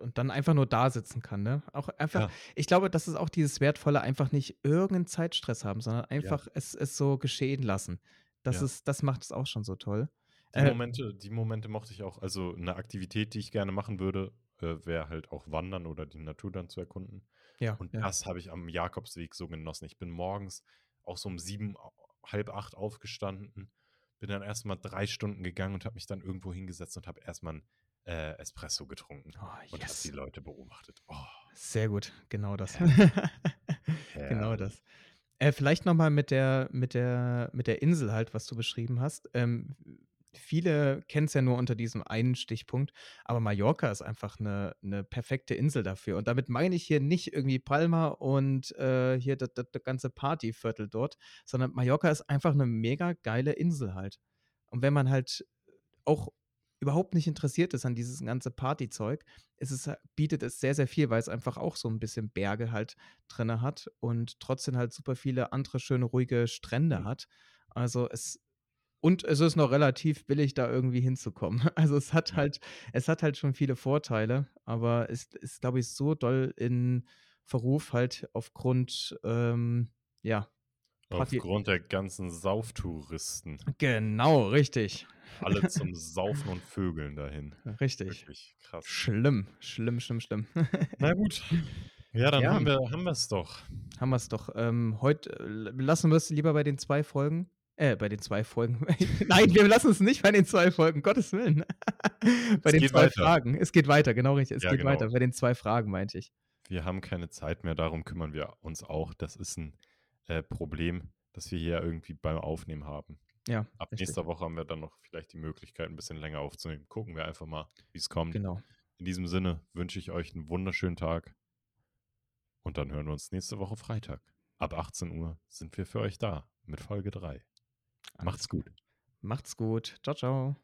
und dann einfach nur da sitzen kann, ne? Auch einfach, Ja. ich glaube, das ist auch dieses Wertvolle, einfach nicht irgendeinen Zeitstress haben, sondern einfach es, es so geschehen lassen. Das Ja. ist, das macht es auch schon so toll. Die Äh, Momente, die Momente mochte ich auch. Also eine Aktivität, die ich gerne machen würde, äh, wäre halt auch wandern oder die Natur dann zu erkunden. ja, Und ja. das habe ich am Jakobsweg so genossen. Ich bin morgens auch so um sieben, halb acht aufgestanden, bin dann erstmal drei Stunden gegangen und habe mich dann irgendwo hingesetzt und habe erstmal ein äh, Espresso getrunken Oh, und habe die yes. Leute beobachtet. Oh, Sehr gut, genau das. [laughs] genau das. Äh, vielleicht noch mal mit der mit der mit der Insel halt, was du beschrieben hast. Ähm, viele kennen es ja nur unter diesem einen Stichpunkt, aber Mallorca ist einfach eine 'ne perfekte Insel dafür. Und damit meine ich hier nicht irgendwie Palma und, äh, hier das das ganze Partyviertel dort, sondern Mallorca ist einfach eine mega geile Insel halt. Und wenn man halt auch überhaupt nicht interessiert ist an dieses ganze Partyzeug, ist es ha bietet es sehr, sehr viel, weil es einfach auch so ein bisschen Berge halt drinne hat und trotzdem halt super viele andere schöne, ruhige Strände Mhm. hat. Also, es und es ist noch relativ billig, da irgendwie hinzukommen. [laughs] Also, es hat halt es hat halt schon viele Vorteile, aber es ist, glaube ich, so doll in Verruf halt aufgrund, ähm, ja, Party Aufgrund der ganzen Sauftouristen. Genau, richtig. Alle [laughs] zum Saufen und Vögeln dahin. Richtig. Wirklich krass. Schlimm, schlimm, schlimm, schlimm. Na [laughs] gut. Ja, dann Ja. haben wir haben wir's doch. Haben wir es doch. Ähm, heute äh, lassen wir es lieber bei den zwei Folgen. Äh, bei den zwei Folgen. [laughs] Nein, wir lassen es nicht bei den zwei Folgen, Gottes Willen. [laughs] bei Es den zwei weiter. Fragen. Es geht weiter, genau richtig. Es Ja, geht genau. weiter. Bei den zwei Fragen, meinte ich. Wir haben keine Zeit mehr, darum kümmern wir uns auch. Das ist ein äh, Problem, das wir hier irgendwie beim Aufnehmen haben. Ja, Ab richtig. nächster Woche haben wir dann noch vielleicht die Möglichkeit, ein bisschen länger aufzunehmen. Gucken wir einfach mal, wie es kommt. Genau. In diesem Sinne wünsche ich euch einen wunderschönen Tag. Und dann hören wir uns nächste Woche Freitag. Ab 18 Uhr sind wir für euch da mit Folge 3. Macht's gut. Macht's gut. Ciao, ciao.